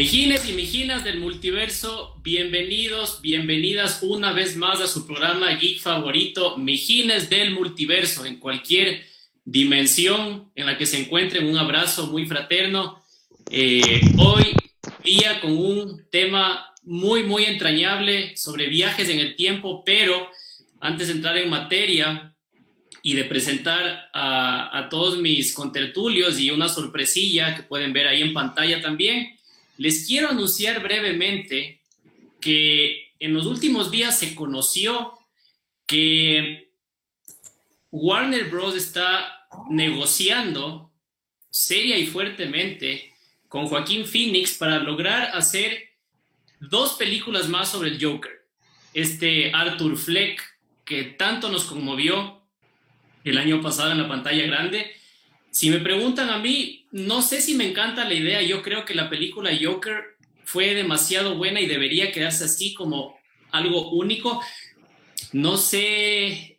Mijines y mijinas del multiverso, bienvenidos, bienvenidas una vez más a su programa geek favorito, Mijines del multiverso, en cualquier dimensión en la que se encuentren. Un abrazo muy fraterno. Eh, hoy día con un tema muy, muy entrañable sobre viajes en el tiempo, pero antes de entrar en materia y de presentar a, a todos mis contertulios y una sorpresilla que pueden ver ahí en pantalla también, les quiero anunciar brevemente que en los últimos días se conoció que Warner Bros. está negociando seria y fuertemente con Joaquín Phoenix para lograr hacer dos películas más sobre el Joker. Este Arthur Fleck, que tanto nos conmovió el año pasado en la pantalla grande. Si me preguntan a mí, no sé si me encanta la idea. Yo creo que la película Joker fue demasiado buena y debería quedarse así como algo único. No sé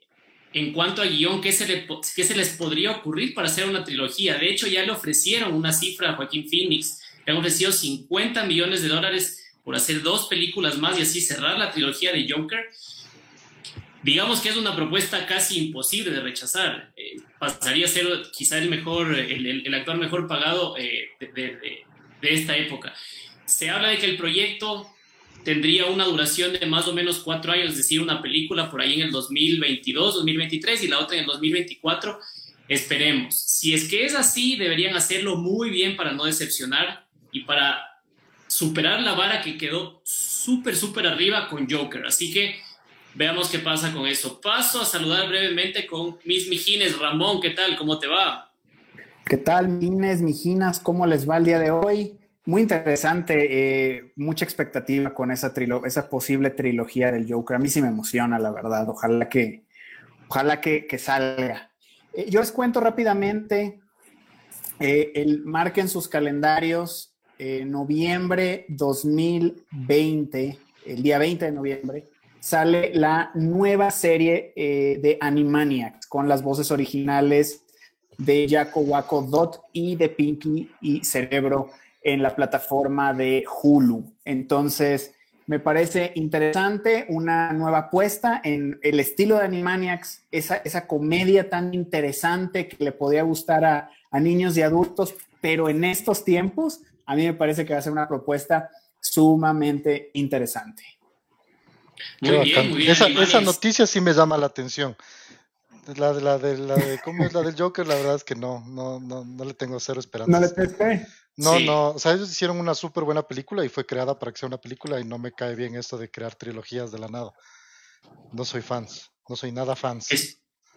en cuanto a guion qué se, le, qué se les podría ocurrir para hacer una trilogía. De hecho, ya le ofrecieron una cifra a Joaquín Phoenix. Le han ofrecido 50 millones de dólares por hacer dos películas más y así cerrar la trilogía de Joker digamos que es una propuesta casi imposible de rechazar. Eh, pasaría a ser quizá el mejor, el, actor mejor pagado eh, de, esta época. Se habla de que el proyecto tendría una duración de más o menos cuatro años, es decir, una película por ahí en el 2022, 2023 y la otra en el 2024. Esperemos. Si es que es así, deberían hacerlo muy bien para no decepcionar y para superar la vara que quedó súper, súper arriba con Joker. Así que Veamos qué pasa con eso. Paso a saludar brevemente con mis Mijines. Ramón, ¿qué tal? ¿Cómo te va? ¿Qué tal, Mijines, Mijinas? ¿Cómo les va el día de hoy? Muy interesante, eh, mucha expectativa con esa, esa posible trilogía del Joker. A mí sí me emociona, la verdad. Ojalá que, ojalá que, salga. Eh, yo les cuento rápidamente, eh, el, marquen sus calendarios, noviembre 2020, el día 20 de noviembre, sale la nueva serie eh, de Animaniacs con las voces originales de Jaco Waco Dot y de Pinky y Cerebro en la plataforma de Hulu. Entonces, me parece interesante una nueva apuesta en el estilo de Animaniacs, esa, esa comedia tan interesante que le podría gustar a, a niños y adultos, pero en estos tiempos, a mí me parece que va a ser una propuesta sumamente interesante esa, noticia sí me llama la atención. La de la de la de cómo es la del Joker, la verdad es que no, no, no, no le tengo cero esperanza. No le pesqué. No, no, o sea, ellos hicieron una súper buena película y fue creada para que sea una película y no me cae bien esto de crear trilogías de la nada. No soy fans, no soy nada fans.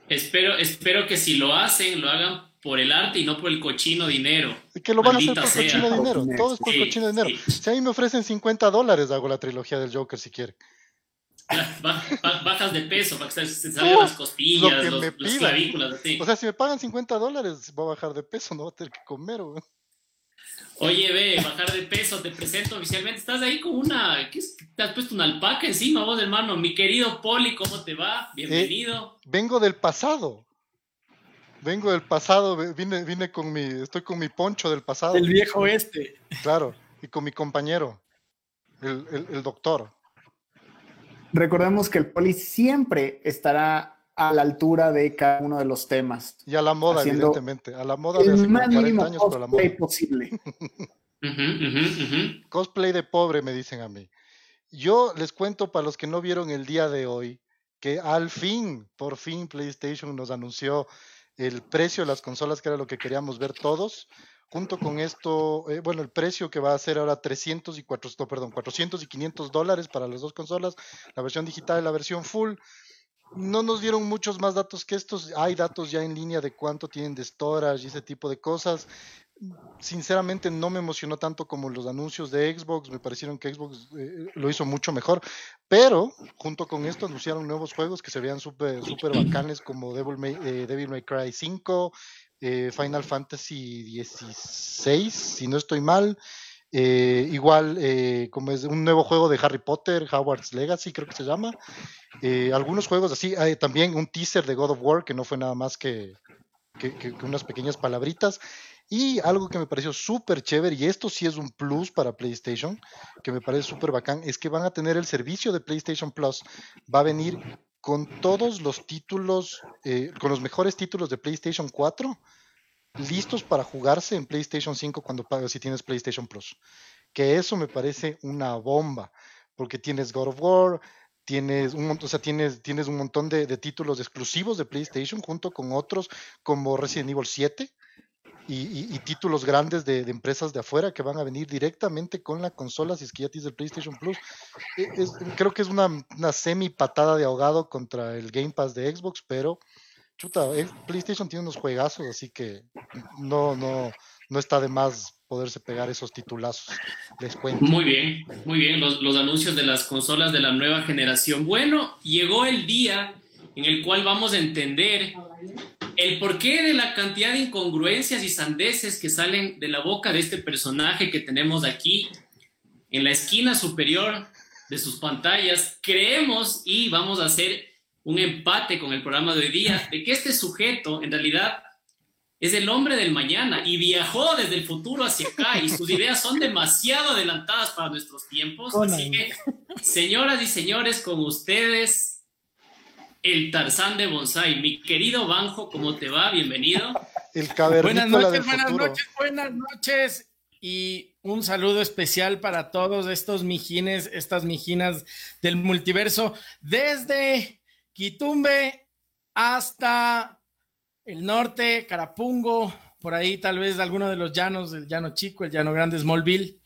espero, espero que si lo hacen, lo hagan por el arte y no por el cochino dinero. Que lo van a hacer por cochino dinero, todo es por el cochino dinero. Si a mí me ofrecen 50 dólares, hago la trilogía del Joker si quieren bajas de peso para que se salgan las costillas, los, clavículas, así. O sea, si me pagan 50 dólares, voy a bajar de peso, no voy a tener que comer, Oye, ve, bajar de peso, te presento oficialmente. Estás ahí con una. ¿qué es? Te has puesto una alpaca encima, vos, hermano. Mi querido Poli, ¿cómo te va? Bienvenido. Eh, vengo del pasado. Vengo del pasado, vine, vine con mi. Estoy con mi poncho del pasado. El viejo este. Claro, y con mi compañero, el, el, el doctor recordemos que el poli siempre estará a la altura de cada uno de los temas. Y a la moda, evidentemente. A la moda de hace 40 años, pero la moda. posible. Cosplay de pobre, me dicen a mí. Yo les cuento para los que no vieron el día de hoy que al fin, por fin, PlayStation nos anunció el precio de las consolas, que era lo que queríamos ver todos. Junto con esto, eh, bueno, el precio que va a ser ahora 300 y 400, perdón, 400 y 500 dólares para las dos consolas, la versión digital y la versión full. No nos dieron muchos más datos que estos. Hay datos ya en línea de cuánto tienen de storage y ese tipo de cosas. Sinceramente no me emocionó tanto como los anuncios de Xbox. Me parecieron que Xbox eh, lo hizo mucho mejor. Pero junto con esto anunciaron nuevos juegos que se veían súper super bacanes como Devil May, eh, Devil May Cry 5, eh, Final Fantasy XVI, si no estoy mal. Eh, igual, eh, como es un nuevo juego de Harry Potter, Howard's Legacy, creo que se llama. algunos juegos así, también un teaser de God of War, que no fue nada más que, unas pequeñas palabritas. Y algo que me pareció súper chévere, y esto sí es un plus para PlayStation, que me parece súper bacán, es que van a tener el servicio de PlayStation Plus. Va a venir con todos los títulos, eh, con los mejores títulos de PlayStation 4, listos para jugarse en PlayStation 5 cuando pagas si tienes PlayStation Plus. Que eso me parece una bomba, porque tienes God of War, tienes un o sea, tienes, tienes un montón de, de títulos exclusivos de PlayStation junto con otros como Resident Evil 7 y, títulos grandes de, empresas de afuera que van a venir directamente con la consola si es que ya tienes el PlayStation Plus. E, creo que es una, semi patada de ahogado contra el Game Pass de Xbox, pero chuta, PlayStation tiene unos juegazos, así que no, no, no está de más poderse pegar esos titulazos. Les cuento. Muy bien, muy bien. Los, los anuncios de las consolas de la nueva generación. Bueno, llegó el día en el cual vamos a entender el porqué de la cantidad de incongruencias y sandeces que salen de la boca de este personaje que tenemos aquí en la esquina superior de sus pantallas, creemos y vamos a hacer un empate con el programa de hoy día de que este sujeto en realidad es el hombre del mañana y viajó desde el futuro hacia acá y sus ideas son demasiado adelantadas para nuestros tiempos. Así que, señoras y señores, con ustedes, el Tarzán de Bonsai. Mi querido Banjo, ¿cómo te va? Bienvenido. El buenas noches, buenas noches, buenas noches. Y un saludo especial para todos estos mijines, estas mijinas del multiverso, desde Quitumbe hasta el norte, Carapungo, por ahí tal vez alguno de los llanos, el llano chico, el llano grande, Smallville.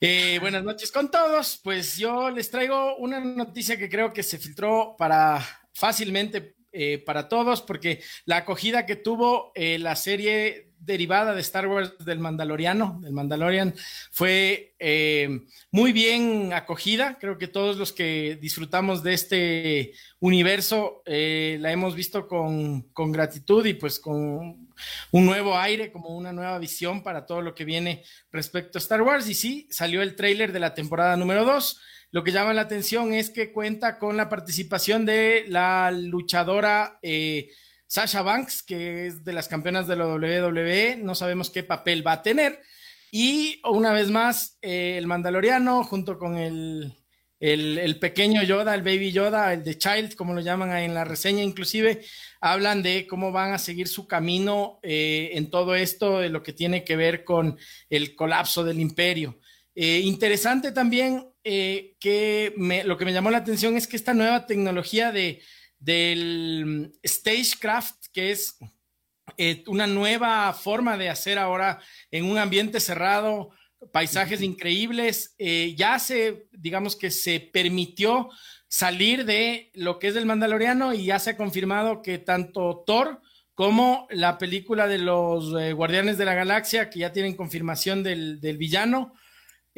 Eh, buenas noches con todos. Pues yo les traigo una noticia que creo que se filtró para fácilmente eh, para todos, porque la acogida que tuvo eh, la serie derivada de Star Wars del Mandaloriano, del Mandalorian, fue eh, muy bien acogida. Creo que todos los que disfrutamos de este universo la hemos visto con, con, gratitud y pues con un nuevo aire, como una nueva visión para todo lo que viene respecto a Star Wars. Y sí, salió el tráiler de la temporada número 2 lo que llama la atención es que cuenta con la participación de la luchadora eh, Sasha Banks, que es de las campeonas de la WWE. No sabemos qué papel va a tener. Y una vez más, eh, el Mandaloriano, junto con el, el, pequeño Yoda, el Baby Yoda, el de Child, como lo llaman en la reseña, inclusive, hablan de cómo van a seguir su camino eh, en todo esto, de lo que tiene que ver con el colapso del imperio. interesante también eh, que lo que me llamó la atención es que esta nueva tecnología de, del Stagecraft, que es eh, una nueva forma de hacer ahora en un ambiente cerrado, paisajes increíbles, eh, ya se, digamos que se permitió salir de lo que es el Mandaloriano y ya se ha confirmado que tanto Thor como la película de los Guardianes de la Galaxia, que ya tienen confirmación del, del villano,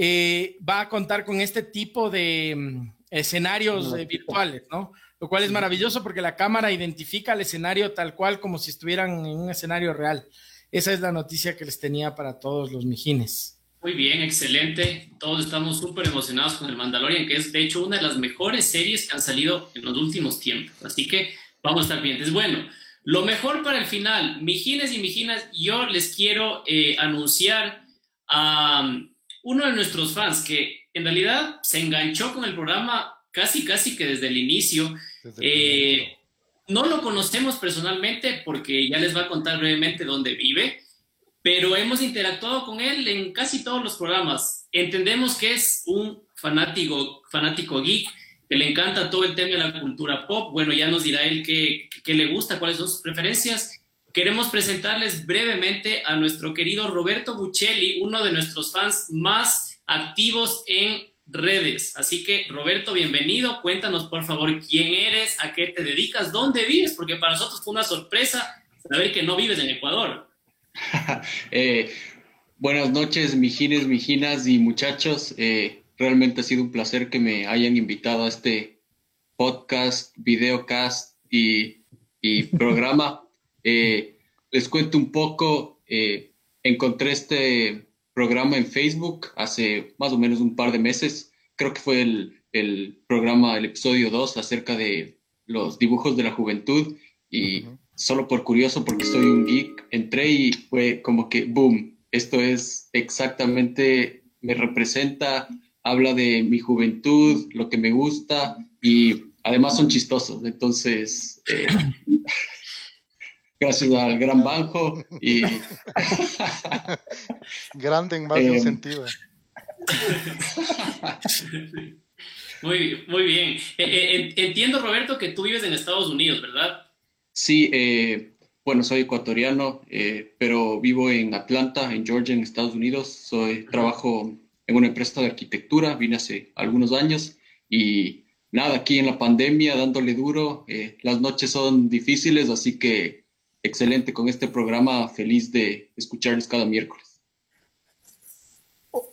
eh, va a contar con este tipo de mm, escenarios eh, virtuales, ¿no? Lo cual es maravilloso porque la cámara identifica el escenario tal cual como si estuvieran en un escenario real. Esa es la noticia que les tenía para todos los mijines. Muy bien, excelente. Todos estamos súper emocionados con el Mandalorian, que es de hecho una de las mejores series que han salido en los últimos tiempos. Así que vamos a estar pendientes. Bueno, lo mejor para el final, mijines y mijinas, yo les quiero eh, anunciar a uno de nuestros fans que en realidad se enganchó con el programa casi, casi que desde el inicio. Eh, no lo conocemos personalmente porque ya les va a contar brevemente dónde vive, pero hemos interactuado con él en casi todos los programas. Entendemos que es un fanático, fanático geek, que le encanta todo el tema de la cultura pop. Bueno, ya nos dirá él qué, qué le gusta, cuáles son sus preferencias. Queremos presentarles brevemente a nuestro querido Roberto Buccelli, uno de nuestros fans más activos en redes. Así que, Roberto, bienvenido. Cuéntanos, por favor, quién eres, a qué te dedicas, dónde vives, porque para nosotros fue una sorpresa saber que no vives en Ecuador. Eh, buenas noches, mijines, mijinas y muchachos. Eh, realmente ha sido un placer que me hayan invitado a este podcast, videocast y, y programa. Eh, les cuento un poco, encontré este programa en Facebook hace más o menos un par de meses, creo que fue el, el programa, el episodio 2 acerca de los dibujos de la juventud. Y solo por curioso, porque soy un geek, entré y fue como que, boom, esto es exactamente, me representa, habla de mi juventud, lo que me gusta y además son chistosos. Entonces, eh, gracias al gran banjo y... Grande en más de un Eh, sentido. Muy, muy bien. Eh, eh, en- entiendo, Roberto, que tú vives en Estados Unidos, ¿verdad? Sí, eh, bueno, soy ecuatoriano, eh, pero vivo en Atlanta, en Georgia, en Estados Unidos. Soy, trabajo en una empresa de arquitectura, vine hace algunos años y nada, aquí en la pandemia dándole duro. eh, las noches son difíciles, así que excelente con este programa, feliz de escucharles cada miércoles.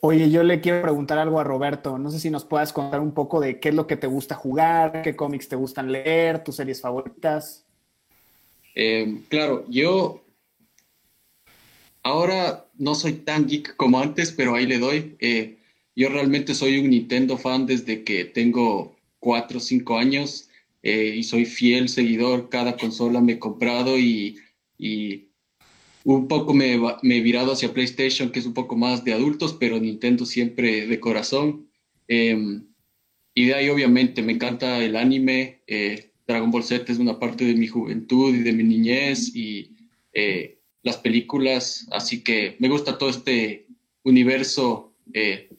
Oye, yo le quiero preguntar algo a Roberto. No sé si nos puedas contar un poco de qué es lo que te gusta jugar, qué cómics te gustan leer, tus series favoritas. Eh, claro, yo ahora no soy tan geek como antes, pero ahí le doy. Eh, yo realmente soy un Nintendo fan desde que tengo cuatro o cinco años eh, y soy fiel seguidor. Cada consola me he comprado y, y un poco me, me he virado hacia PlayStation, que es un poco más de adultos, pero Nintendo siempre de corazón. Eh, y de ahí obviamente me encanta el anime. eh, Dragon Ball Z es una parte de mi juventud y de mi niñez y eh, las películas, así que me gusta todo este universo de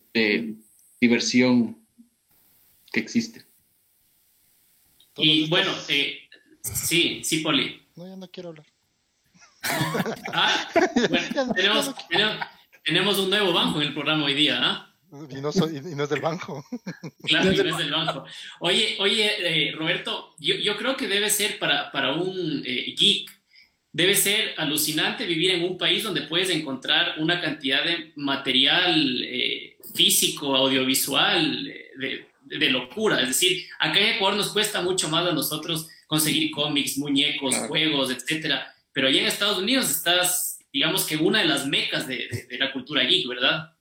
diversión que existe. Todos Y estos- bueno, eh, sí, sí, Poli. No, ya no quiero hablar. Ah, bueno, tenemos, tenemos, tenemos un nuevo banco en el programa hoy día, ¿ah? Y no, soy, y no es del banco. Claro, y no es del banco. Oye, oye, eh, Roberto, yo, yo creo que debe ser para, para un eh, geek, debe ser alucinante vivir en un país donde puedes encontrar una cantidad de material eh, físico, audiovisual, eh, de, de locura. Es decir, acá en Ecuador nos cuesta mucho más a nosotros conseguir cómics, muñecos, Claro. juegos, etcétera. Pero allá en Estados Unidos estás, digamos que una de las mecas de, de- de la cultura geek, ¿verdad?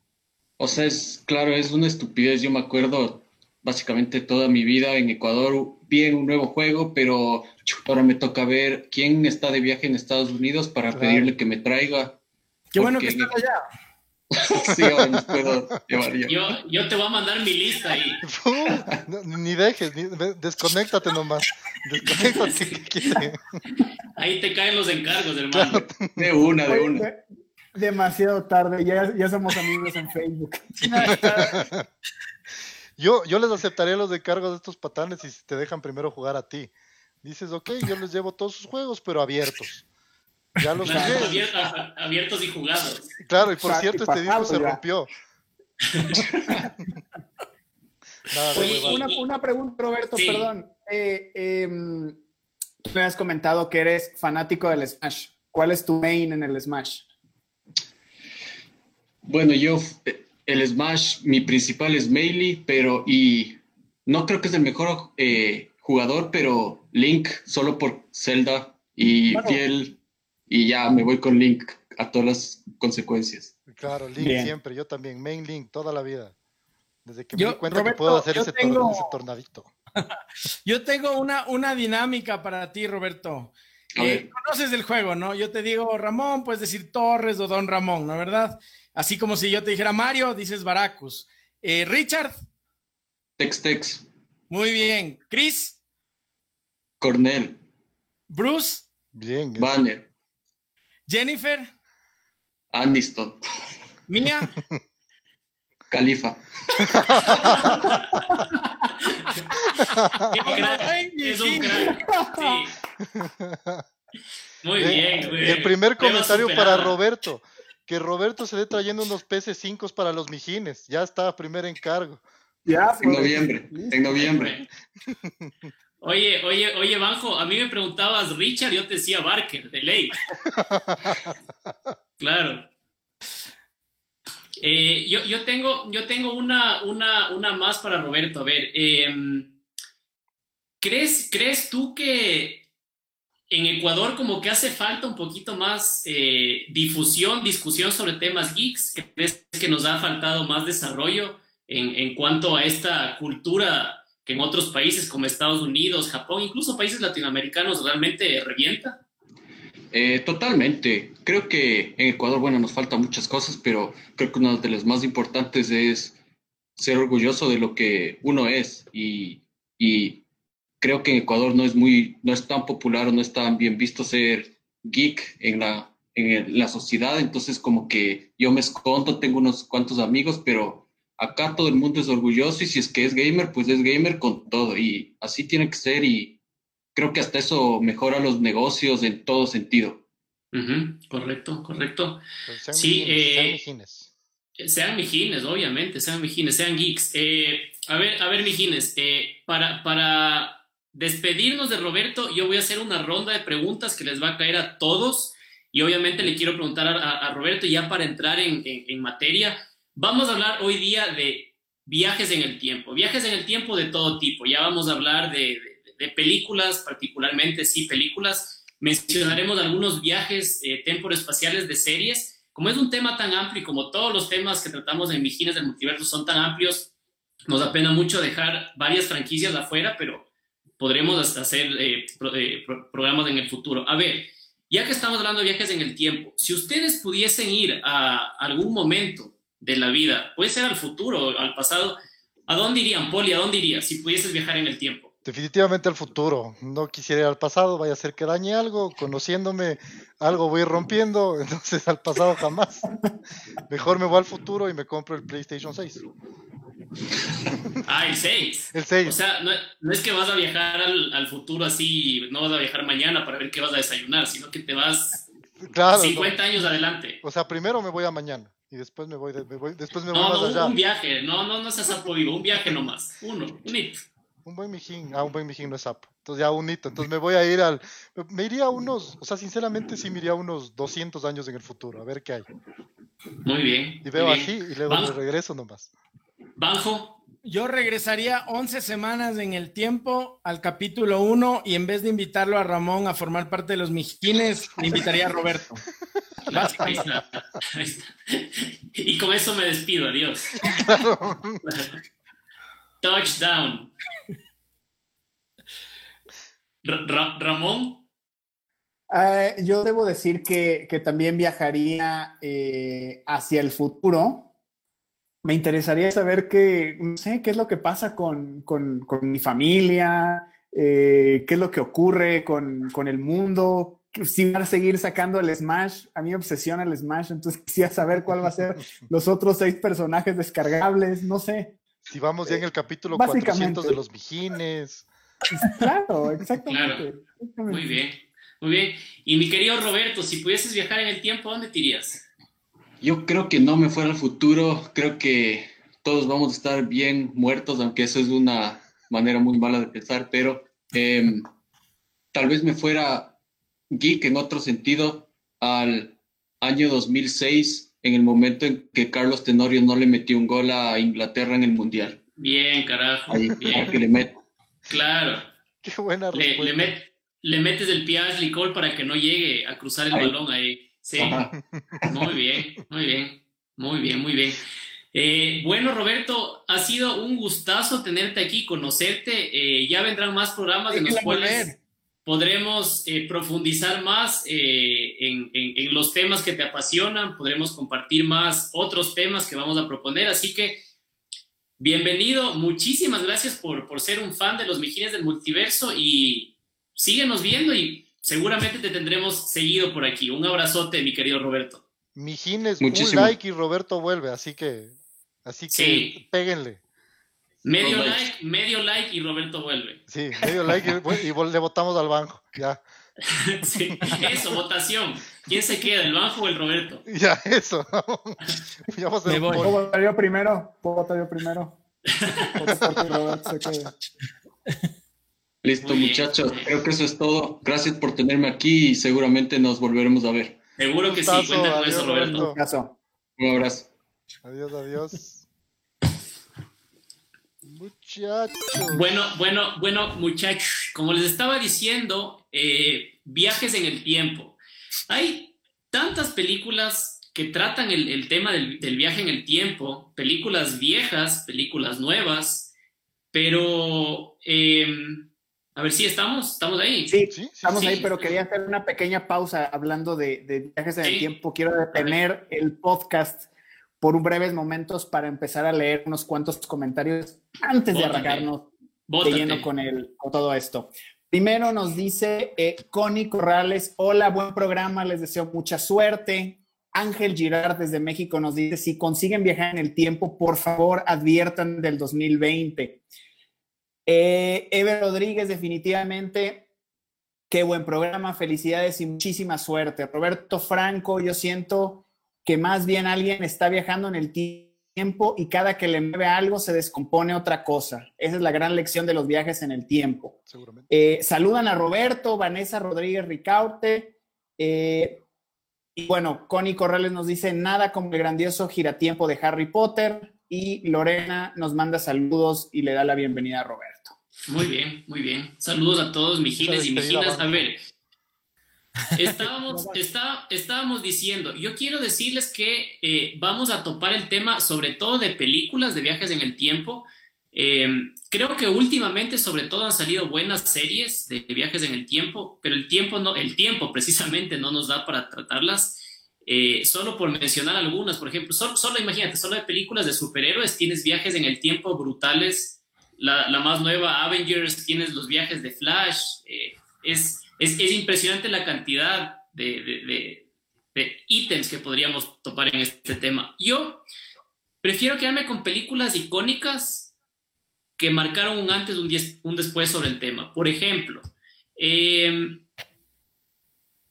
O sea, es claro, es una estupidez. Yo me acuerdo básicamente toda mi vida en Ecuador, vi un nuevo juego, pero ahora me toca ver quién está de viaje en Estados Unidos para Claro. pedirle que me traiga. Qué bueno que estás allá. Sí, puedo yo. Te voy a mandar mi lista ahí. No, ni dejes, ni- desconéctate nomás. Desconéctate. que quiere. Ahí te caen los encargos, hermano. De una, de una. de- demasiado tarde, ya, ya somos amigos en Facebook. Yo, yo les aceptaré los encargos de estos patanes si te dejan primero jugar a ti. Dices, ok, yo les llevo todos sus juegos, pero abiertos. Ya los Claro, jugué. abier- a- abiertos y jugados. Claro, y por cierto, y este disco se ya. rompió. Nada Oye. Una, una pregunta, Roberto, Sí. perdón. Eh, em, tú me has comentado que eres fanático del Smash. ¿Cuál es tu main en el Smash? Bueno, yo, eh, el Smash, mi principal es Melee, pero, y no creo que es el mejor eh, jugador, pero Link, solo por Zelda y Bueno. fiel, y ya me voy con Link a todas las consecuencias. Claro, Link Bien. siempre, yo también, main Link toda la vida. Desde que me di cuenta que puedo hacer ese, tor- tengo- ese tornadito. Yo tengo una, una dinámica para ti, Roberto. Eh, conoces el juego, ¿no? Yo te digo Ramón, puedes decir Torres o Don Ramón, ¿no? ¿Verdad? Así como si yo te dijera Mario, dices Baracus. Eh, Richard, Tex Tex, muy bien. Chris, Cornell, Bruce, Bien, es- Banner, Jennifer, Aniston, Mía, Califa. Es un crack. Sí. Muy Bien. bien, muy Y bien. el primer comentario para. Roberto. Que Roberto se dé trayendo unos PS5 para los mijines. Ya está, primer encargo. Ya, En noviembre, en noviembre. Oye, oye, oye, Banjo, a mí me preguntabas Richard, yo te decía Barker, de ley. Claro. Eh, yo, yo tengo, yo tengo una, una, una más para Roberto. A ver, em, ¿crees, ¿crees tú que en Ecuador como que hace falta un poquito más eh, difusión, discusión sobre temas geeks? ¿Crees que nos ha faltado más desarrollo en, en cuanto a esta cultura que en otros países como Estados Unidos, Japón, incluso países latinoamericanos realmente revienta? Eh, totalmente. Creo que en Ecuador, bueno, nos faltan muchas cosas, pero creo que una de las más importantes es ser orgulloso de lo que uno es y, y creo que en Ecuador no es muy, no es tan popular o no es tan bien visto ser geek en la, en la sociedad, entonces como que yo me escondo, tengo unos cuantos amigos, pero acá todo el mundo es orgulloso y si es que es gamer, pues es gamer con todo y así tiene que ser y creo que hasta eso mejora los negocios en todo sentido. Correcto, correcto. Pues sí, eh, sean mijines, obviamente, sean mijines, sean geeks. Eh, a ver, a ver, mijines, eh, para, para despedirnos de Roberto, yo voy a hacer una ronda de preguntas que les va a caer a todos y obviamente le quiero preguntar a, Roberto ya para entrar en, materia. Vamos a hablar hoy día de viajes en el tiempo, viajes en el tiempo de todo tipo. Ya vamos a hablar de, de, películas, particularmente, sí, películas. Mencionaremos algunos viajes eh, espaciales de series como es un tema tan amplio y como todos los temas que tratamos en Vigines del Multiverso son tan amplios, nos da pena mucho dejar varias franquicias afuera, pero podremos hacer eh, eh, programas en el futuro. A ver, ya que estamos hablando de viajes en el tiempo, si ustedes pudiesen ir a algún momento de la vida, puede ser al futuro al pasado, ¿a dónde irían, Poli? ¿A dónde irías si pudieses viajar en el tiempo? Definitivamente al futuro. No quisiera ir al pasado, vaya a ser que dañe algo. Conociéndome, algo voy rompiendo. Entonces al pasado jamás. Mejor me voy al futuro y me compro el PlayStation 6. Ah, el 6. El 6. O sea, no, es que vas a viajar al, futuro así, no vas a viajar mañana para ver qué vas a desayunar, sino que te vas claro, 50 años adelante. O sea, primero me voy a mañana y después me voy, después me voy no, más no, allá. Un viaje, no, no, no seas apoyo, un viaje nomás. Uno, un hito. Un buen mijín. Ah, un buen mijín no es sapo. Entonces ya un hito. Entonces me voy a ir al... Me iría unos... O sea, sinceramente sí me iría unos 200 años en el futuro. A ver qué hay. Muy bien. Y veo así y luego me regreso nomás. Banjo. Yo regresaría 11 semanas en el tiempo al capítulo 1 y en vez de invitarlo a Ramón a formar parte de los mijines, invitaría a Roberto. Y con eso me despido, adiós. Touchdown. Ramón. Eh, yo debo decir que, también viajaría eh, hacia el futuro. Me interesaría saber qué, no sé, qué es lo que pasa con, mi familia, eh, qué es lo que ocurre con, el mundo, si van a seguir sacando el Smash. A mí me obsesiona el Smash, entonces quisiera saber cuál va a ser los otros seis personajes descargables, no sé. Si vamos ya en el capítulo 400 de los Vigines. Claro, exactamente. Muy bien, muy bien. Y mi querido Roberto, si pudieses viajar en el tiempo, ¿dónde te irías? Yo creo que no me fuera al futuro, creo que todos vamos a estar bien muertos, aunque eso es una manera muy mala de pensar, pero em, tal vez me fuera geek en otro sentido al año 2006 en el momento en que Carlos Tenorio no le metió un gol a Inglaterra en el Mundial. Bien, carajo. bien. Que le met... Claro. Qué buena le, le, metes el pie a Ashley Cole para que no llegue a cruzar el balón ahí. Sí. Muy bien, muy bien, muy bien, muy bien. Eh, bueno, Roberto, ha sido un gustazo tenerte aquí, conocerte. Eh, ya vendrán más programas de los cuales podremos eh, profundizar más eh, en, los temas que te apasionan, podremos compartir más otros temas que vamos a proponer. Así que, bienvenido, muchísimas gracias por, por ser un fan de los Mijines del Multiverso y síguenos viendo y seguramente te tendremos seguido por aquí. Un abrazote, mi querido Roberto. Mijines, un like y Roberto vuelve, así que, así que péguenle. Medio like, medio like y Roberto vuelve. Sí, medio like y, le votamos al banco, ya. sí, eso, votación. ¿Quién se queda, el banco o el Roberto? Ya, eso. ya Me voy. ¿Puedo votar yo primero? ¿Puedo votar yo primero? Listo, muchachos. Creo que eso es todo. Gracias por tenerme aquí y seguramente nos volveremos a ver. Seguro que sí. Cuenta con eso, Roberto. Un abrazo. Adiós, adiós. Muchachos. Bueno, bueno, bueno, muchachos, como les estaba diciendo, eh, viajes en el tiempo. Hay tantas películas que tratan el, tema del, viaje en el tiempo, películas viejas, películas nuevas, pero em, A ver si estamos, estamos ahí. Sí, estamos ahí, pero quería hacer una pequeña pausa hablando de, viajes en el tiempo. Quiero detener el podcast por un breves momentos para empezar a leer unos cuantos comentarios antes de arrancarnos de lleno con, el, con todo esto. Primero nos dice eh, Connie Corrales, hola, buen programa, les deseo mucha suerte. Ángel Girard desde México nos dice, si consiguen viajar en el tiempo, por favor adviertan del 2020. Eh, Eve Rodríguez, definitivamente, qué buen programa, felicidades y muchísima suerte. Roberto Franco, yo siento que más bien alguien está viajando en el tiempo y cada que le mueve algo se descompone otra cosa. Esa es la gran lección de los viajes en el tiempo. Eh, saludan a Roberto, Vanessa Rodríguez Ricaurte. Eh, y bueno, Connie Corrales nos dice nada como el grandioso giratiempo de Harry Potter. Y Lorena nos manda saludos y le da la bienvenida a Roberto. Muy bien, muy bien. Saludos a todos, mijines y mijinas. A ver, estábamos, está, estábamos diciendo, yo quiero decirles que eh, vamos a topar el tema sobre todo de películas de viajes en el tiempo. Eh, creo que últimamente sobre todo han salido buenas series de viajes en el tiempo, pero el tiempo, no, el tiempo precisamente no nos da para tratarlas. Eh, solo por mencionar algunas, por ejemplo, solo, solo, imagínate, solo de películas de superhéroes tienes viajes en el tiempo brutales la, más nueva Avengers, tienes los viajes de Flash, eh, es, es, impresionante la cantidad de, ítems que podríamos topar en este tema. Yo prefiero quedarme con películas icónicas que marcaron un antes, un, un después sobre el tema. Por ejemplo, em,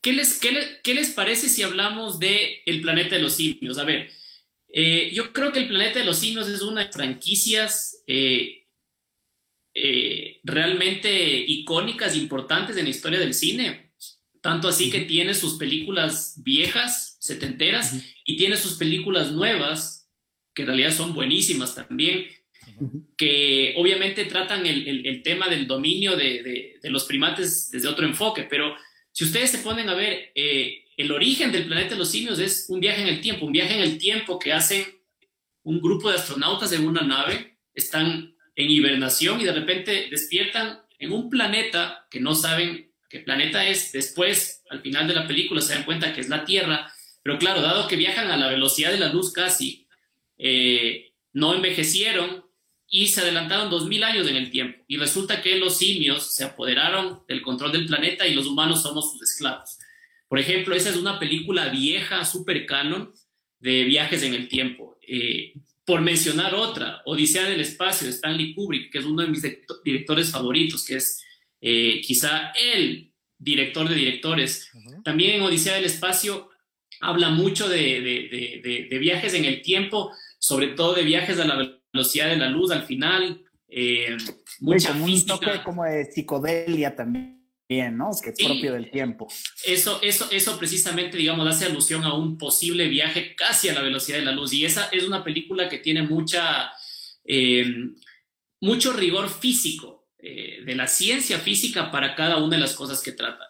¿qué, les, qué, les, parece si hablamos de El planeta de los simios? A ver, eh, yo creo que El planeta de los simios es una de las franquicias eh, eh, realmente icónicas, importantes en la historia del cine. Tanto así que tiene sus películas viejas, setenteras, y tiene sus películas nuevas, que en realidad son buenísimas también, que obviamente tratan el, tema del dominio de, los primates desde otro enfoque, pero si ustedes se ponen a ver, eh, el origen del planeta de los simios es un viaje en el tiempo, un viaje en el tiempo que hacen un grupo de astronautas en una nave, están en hibernación y de repente despiertan en un planeta que no saben qué planeta es. Después, al final de la película, se dan cuenta que es la Tierra. Pero claro, dado que viajan a la velocidad de la luz casi, eh, no envejecieron y se adelantaron dos mil años en el tiempo. Y resulta que los simios se apoderaron del control del planeta y los humanos somos sus esclavos. Por ejemplo, esa es una película vieja, super canon, de viajes en el tiempo. Eh, por mencionar otra, Odisea del Espacio de Stanley Kubrick, que es uno de mis directores favoritos, que es eh, quizá el director de directores. También en Odisea del Espacio habla mucho de, viajes en el tiempo, sobre todo de viajes a la velocidad de la luz al final. Eh, mucha un toque como de psicodelia también bien, ¿no? Que es propio del tiempo. Eso, eso, eso precisamente, digamos, hace alusión a un posible viaje casi a la velocidad de la luz. Y esa es una película que tiene mucha, eh, mucho rigor físico, eh, de la ciencia física para cada una de las cosas que trata.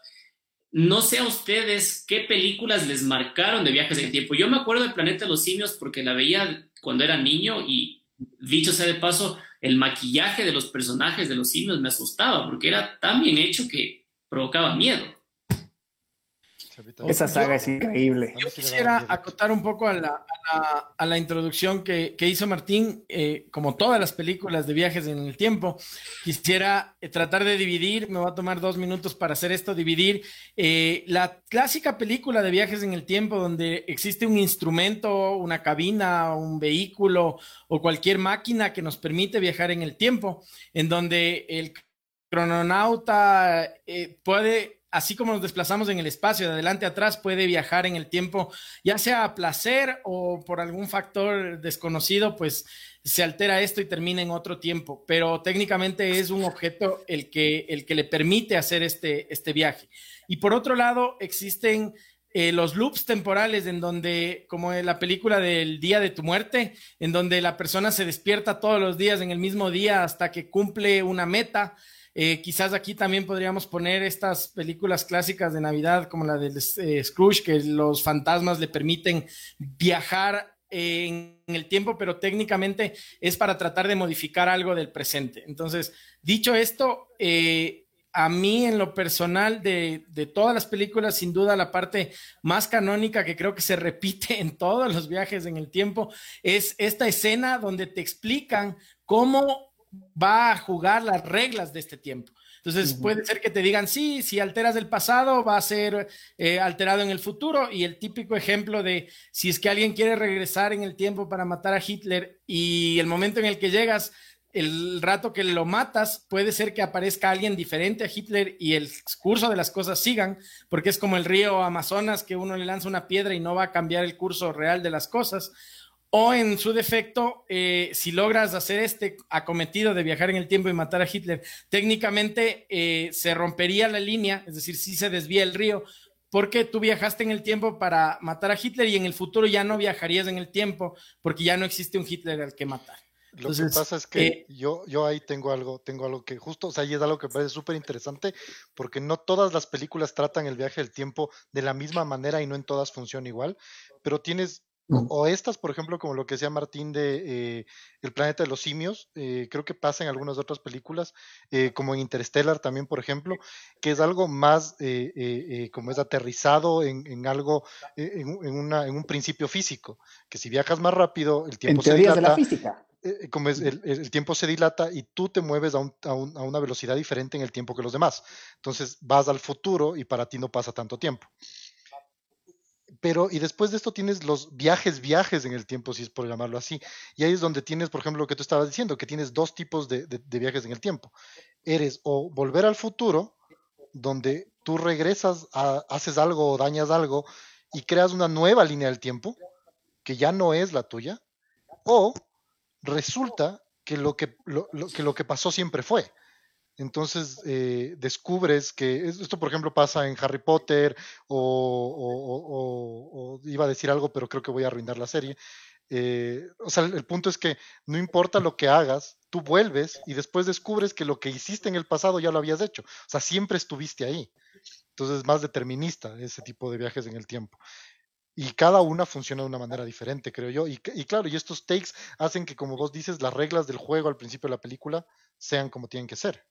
No sé a ustedes qué películas les marcaron de viajes en el tiempo. Yo me acuerdo de Planeta de los Simios porque la veía cuando era niño y, dicho sea de paso, el maquillaje de los personajes de los simios me asustaba porque era tan bien hecho que provocaba miedo. Esa saga es increíble. Yo quisiera acotar un poco a la, introducción que, hizo Martín, eh, como todas las películas de viajes en el tiempo. Quisiera eh, tratar de dividir, me va a tomar dos minutos para hacer esto, dividir eh, la clásica película de viajes en el tiempo donde existe un instrumento, una cabina, un vehículo o cualquier máquina que nos permite viajar en el tiempo, en donde el crononauta eh, puede, así como nos desplazamos en el espacio de adelante a atrás, puede viajar en el tiempo, ya sea a placer o por algún factor desconocido, pues se altera esto y termina en otro tiempo, pero técnicamente es un objeto el que, el que le permite hacer este, este viaje. Y por otro lado, existen eh, los loops temporales en donde, como en la película del día de tu muerte, en donde la persona se despierta todos los días en el mismo día hasta que cumple una meta. Eh, quizás aquí también podríamos poner estas películas clásicas de Navidad como la de eh, Scrooge, que los fantasmas le permiten viajar en el tiempo, pero técnicamente es para tratar de modificar algo del presente. Entonces, dicho esto, eh, a mí en lo personal de, de, todas las películas, sin duda la parte más canónica que creo que se repite en todos los viajes en el tiempo es esta escena donde te explican cómo va a jugar las reglas de este tiempo. Entonces puede ser que te digan, sí, si alteras el pasado va a ser eh, alterado en el futuro. Y el típico ejemplo de si es que alguien quiere regresar en el tiempo para matar a Hitler y el momento en el que llegas, el rato que lo matas, puede ser que aparezca alguien diferente a Hitler y el curso de las cosas sigan, porque es como el río Amazonas que uno le lanza una piedra y no va a cambiar el curso real de las cosas. O en su defecto, eh, si logras hacer este acometido de viajar en el tiempo y matar a Hitler, técnicamente eh, se rompería la línea, es decir, si se desvía el río, porque tú viajaste en el tiempo para matar a Hitler y en el futuro ya no viajarías en el tiempo porque ya no existe un Hitler al que matar. Lo que pasa es que eh, yo, yo ahí tengo algo, tengo algo que justo, o sea, ahí es algo que me parece súper interesante, porque no todas las películas tratan el viaje del tiempo de la misma manera y no en todas funciona igual, pero tienes o, estas, por ejemplo, como lo que decía Martín de eh, El planeta de los simios, eh, creo que pasa en algunas otras películas, eh, como en Interstellar también, por ejemplo, que es algo más, como es aterrizado en, algo, en, una, en, un principio físico, que si viajas más rápido, el tiempo se dilata. De la física. Como es, el, el, tiempo se dilata y tú te mueves a, a, un, a una velocidad diferente en el tiempo que los demás. Entonces vas al futuro y para ti no pasa tanto tiempo pero y después de esto tienes los viajes, viajes en el tiempo, si es por llamarlo así. Y ahí es donde tienes, por ejemplo, lo que tú estabas diciendo, que tienes dos tipos de, viajes en el tiempo. Eres o volver al futuro, donde tú regresas, haces algo o dañas algo y creas una nueva línea del tiempo, que ya no es la tuya, o resulta que lo que, que, lo que pasó siempre fue. Entonces eh, descubres que esto, por ejemplo, pasa en Harry Potter o, iba a decir algo, pero creo que voy a arruinar la serie. Eh, o sea, el, punto es que no importa lo que hagas, tú vuelves y después descubres que lo que hiciste en el pasado ya lo habías hecho. O sea, siempre estuviste ahí. Entonces es más determinista ese tipo de viajes en el tiempo. Y cada una funciona de una manera diferente, creo yo. Y, y claro, y estos takes hacen que, como vos dices, las reglas del juego al principio de la película sean como tienen que ser.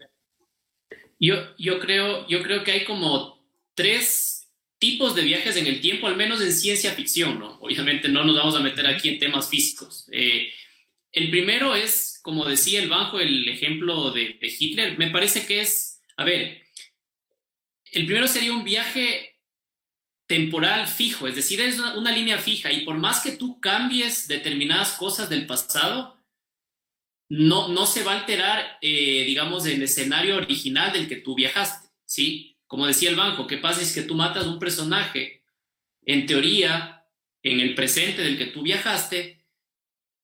Yo, yo, creo, yo creo que hay como tres tipos de viajes en el tiempo, al menos en ciencia ficción, ¿no? Obviamente no nos vamos a meter aquí en temas físicos. Eh, el primero es, como decía el Banjo, el ejemplo de, Hitler. Me parece que es, a ver, el primero sería un viaje temporal fijo, es decir, es una línea fija y por más que tú cambies determinadas cosas del pasado, no, no se va a alterar, eh, digamos, el escenario original del que tú viajaste, ¿sí? Como decía el banco, ¿qué pasa es que tú matas un personaje, en teoría, en el presente del que tú viajaste,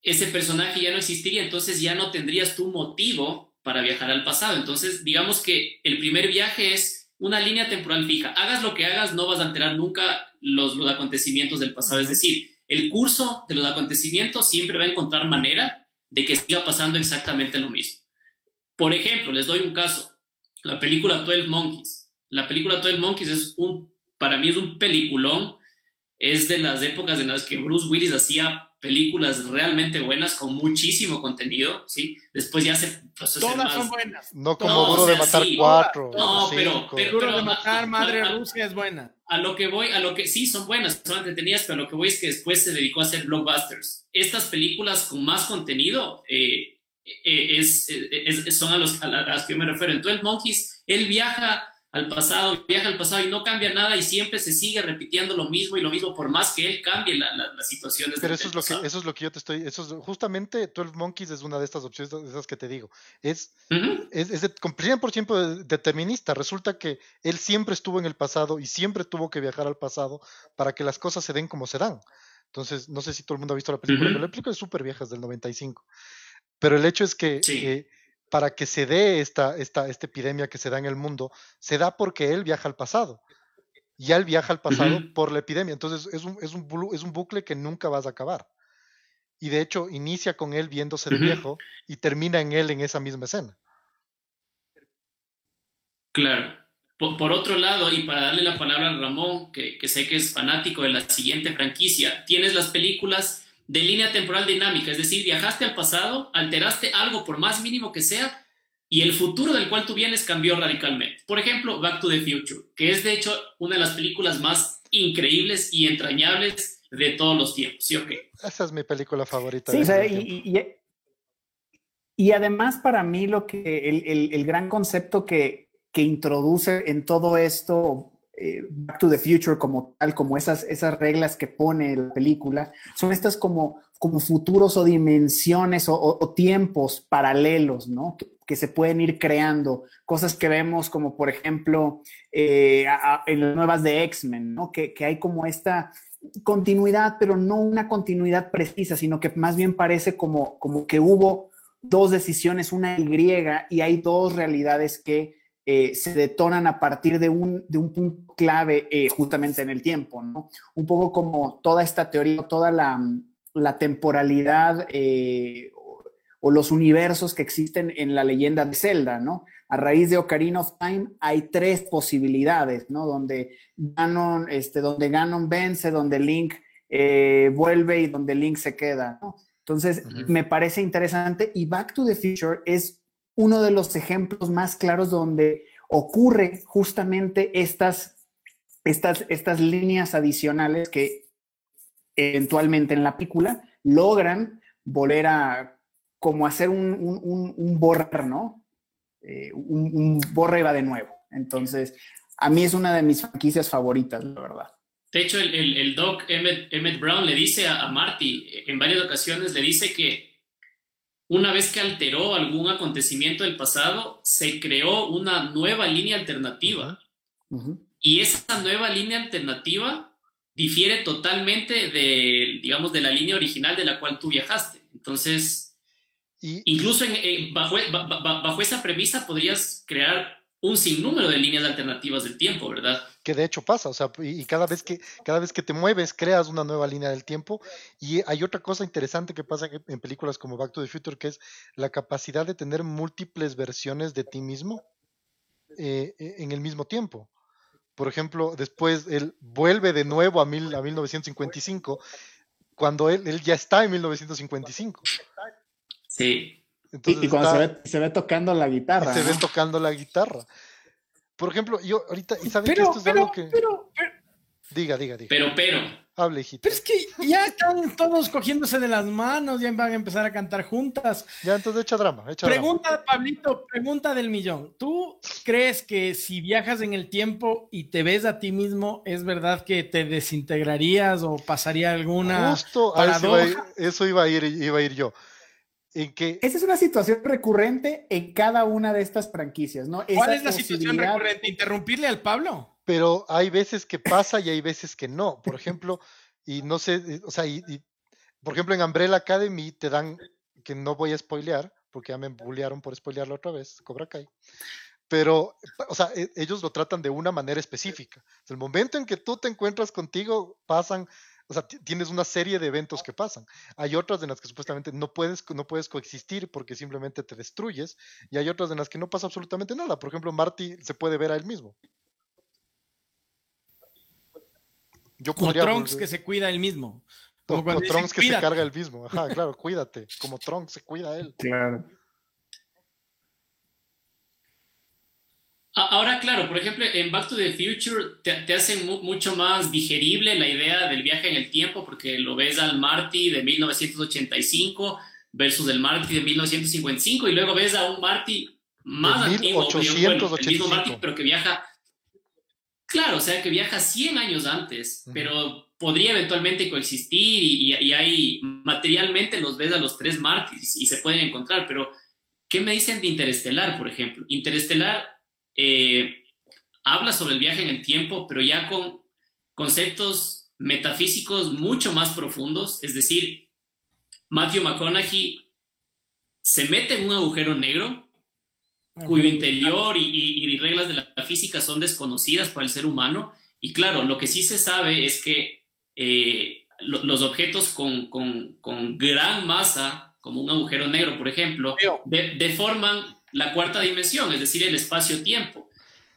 ese personaje ya no existiría, entonces ya no tendrías tu motivo para viajar al pasado. Entonces, digamos que el primer viaje es una línea temporal fija. Hagas lo que hagas, no vas a alterar nunca los, los acontecimientos del pasado. Es decir, el curso de los acontecimientos siempre va a encontrar manera de que siga pasando exactamente lo mismo. Por ejemplo, les doy un caso, la película 12 Monkeys. La película 12 Monkeys es un, para mí es un peliculón, es de las épocas en las que Bruce Willis hacía películas realmente buenas con muchísimo contenido, ¿sí? Después ya se... Todas son buenas. No como Duro de Matar cuatro. No, pero, pero, Duro de Matar, Madre Rusia es buena. A lo que voy, a lo que sí son buenas, son entretenidas, pero a lo que voy es que después se dedicó a hacer blockbusters. Estas películas con más contenido eh, eh, es, son a, los, a las que yo me refiero. Entonces, Monkeys, él viaja al pasado, viaja al pasado y no cambia nada y siempre se sigue repitiendo lo mismo y lo mismo por más que él cambie la, las situaciones. Pero eso es, lo que, eso es lo que yo te estoy, eso es, justamente 12 Monkeys es una de estas opciones, de esas que te digo. Es, es, es de, 100% determinista. Resulta que él siempre estuvo en el pasado y siempre tuvo que viajar al pasado para que las cosas se den como se dan. Entonces, no sé si todo el mundo ha visto la película, pero la película es súper vieja, es del 95. Pero el hecho es que... Eh, para que se dé esta, esta, esta epidemia que se da en el mundo, se da porque él viaja al pasado. Y él viaja al pasado por la epidemia. Entonces es un, es, un, es un bucle que nunca vas a acabar. Y de hecho inicia con él viéndose de viejo y termina en él en esa misma escena. Claro. Por, otro lado, y para darle la palabra a Ramón, que, que sé que es fanático de la siguiente franquicia, tienes las películas de línea temporal dinámica, es decir, viajaste al pasado, alteraste algo por más mínimo que sea y el futuro del cual tú vienes cambió radicalmente. Por ejemplo, Back to the Future, que es de hecho una de las películas más increíbles y entrañables de todos los tiempos, ¿sí o qué? Esa es mi película favorita. Sí, y, y, además para mí lo que el, el, gran concepto que, que, introduce en todo esto eh, Back to the Future como tal, como esas, esas reglas que pone la película, son estas como, como futuros o dimensiones o, tiempos paralelos, ¿no? Que, se pueden ir creando, cosas que vemos como por ejemplo eh, en las nuevas de X-Men, ¿no? Que, que hay como esta continuidad, pero no una continuidad precisa, sino que más bien parece como, como que hubo dos decisiones, una y y hay dos realidades que eh, se detonan a partir de un, de un punto clave eh, justamente en el tiempo, ¿no? Un poco como toda esta teoría, toda la, la temporalidad eh, o, los universos que existen en la leyenda de Zelda, ¿no? A raíz de Ocarina of Time hay tres posibilidades, ¿no? Donde Ganon, este, donde Ganon vence, donde Link vuelve y donde Link se queda, ¿no? Entonces, me parece interesante y Back to the Future es uno de los ejemplos más claros donde ocurre justamente estas, estas, estas líneas adicionales que eventualmente en la película logran volver a como hacer un, un, borrar, ¿no? Eh, un, borra y va de nuevo. Entonces, a mí es una de mis franquicias favoritas, la verdad. De hecho, el, doc Emmett, Brown le dice a, a Marty, en varias ocasiones le dice que una vez que alteró algún acontecimiento del pasado, se creó una nueva línea alternativa. Y esa nueva línea alternativa difiere totalmente de, digamos, de la línea original de la cual tú viajaste. Entonces, incluso bajo, bajo esa premisa podrías crear un sinnúmero de líneas alternativas del tiempo, ¿verdad? Que de hecho pasa, o sea, y cada vez que cada vez que te mueves creas una nueva línea del tiempo y hay otra cosa interesante que pasa en películas como Back to the Future que es la capacidad de tener múltiples versiones de ti mismo eh, e, en el mismo tiempo. Por ejemplo, después él vuelve de nuevo a, mil, a 1955 cuando él, él ya está en 1955. Sí y, cuando se, ve, tocando la guitarra. Se ve tocando la guitarra. Por ejemplo, yo ahorita, y saben que esto es algo que. diga, diga, diga. Pero, pero. Hable, hijito. Pero es que ya están todos cogiéndose de las manos, ya van a empezar a cantar juntas. Ya, entonces echa drama, echa Pregunta, Pablito, pregunta del millón. ¿Tú crees que si viajas en el tiempo y te ves a ti mismo, es verdad que te desintegrarías o pasaría alguna. Justo eso iba a ir, iba a ir yo. Esa es una situación recurrente en cada una de estas franquicias, ¿no? ¿Cuál es la situación recurrente? ¿Interrumpirle al Pablo? Pero hay veces que pasa y hay veces que no. Por ejemplo, y no sé, o sea, y, por ejemplo en Umbrella Academy te dan, que no voy a spoilear, porque ya me bullearon por spoilearlo otra vez, Cobra Kai. Pero, o sea, e, ellos lo tratan de una manera específica. El momento en que tú te encuentras contigo, pasan o sea, tienes una serie de eventos que pasan. Hay otras en las que supuestamente no puedes, no puedes coexistir porque simplemente te destruyes. Y hay otras en las que no pasa absolutamente nada. Por ejemplo, Marty se puede ver a él mismo. Yo como Trunks que se cuida él mismo. Como, Trunks que se carga él mismo. Ajá, claro, cuídate. Como Trunks se cuida él. Claro. Ahora, claro, por ejemplo, en Back to the Future te, te hacen mucho más digerible la idea del viaje en el tiempo, porque lo ves al Marty de 1985 versus el Marty de 1955, y luego ves a un Marty más antiguo, el mismo Marty, pero que viaja, claro, o sea, que viaja 100 años antes, pero podría eventualmente coexistir y, y, ahí materialmente los ves a los tres Martys y se pueden encontrar, pero ¿qué me dicen de Interestelar, por ejemplo? Interestelar eh, habla sobre el viaje en el tiempo, pero ya con conceptos metafísicos mucho más profundos, es decir, Matthew McConaughey se mete en un agujero negro cuyo interior y, reglas de la física son desconocidas para el ser humano. Y claro, lo que sí se sabe es que eh, los objetos con, gran masa, como un agujero negro, por ejemplo, deforman la cuarta dimensión, es decir, el espacio-tiempo.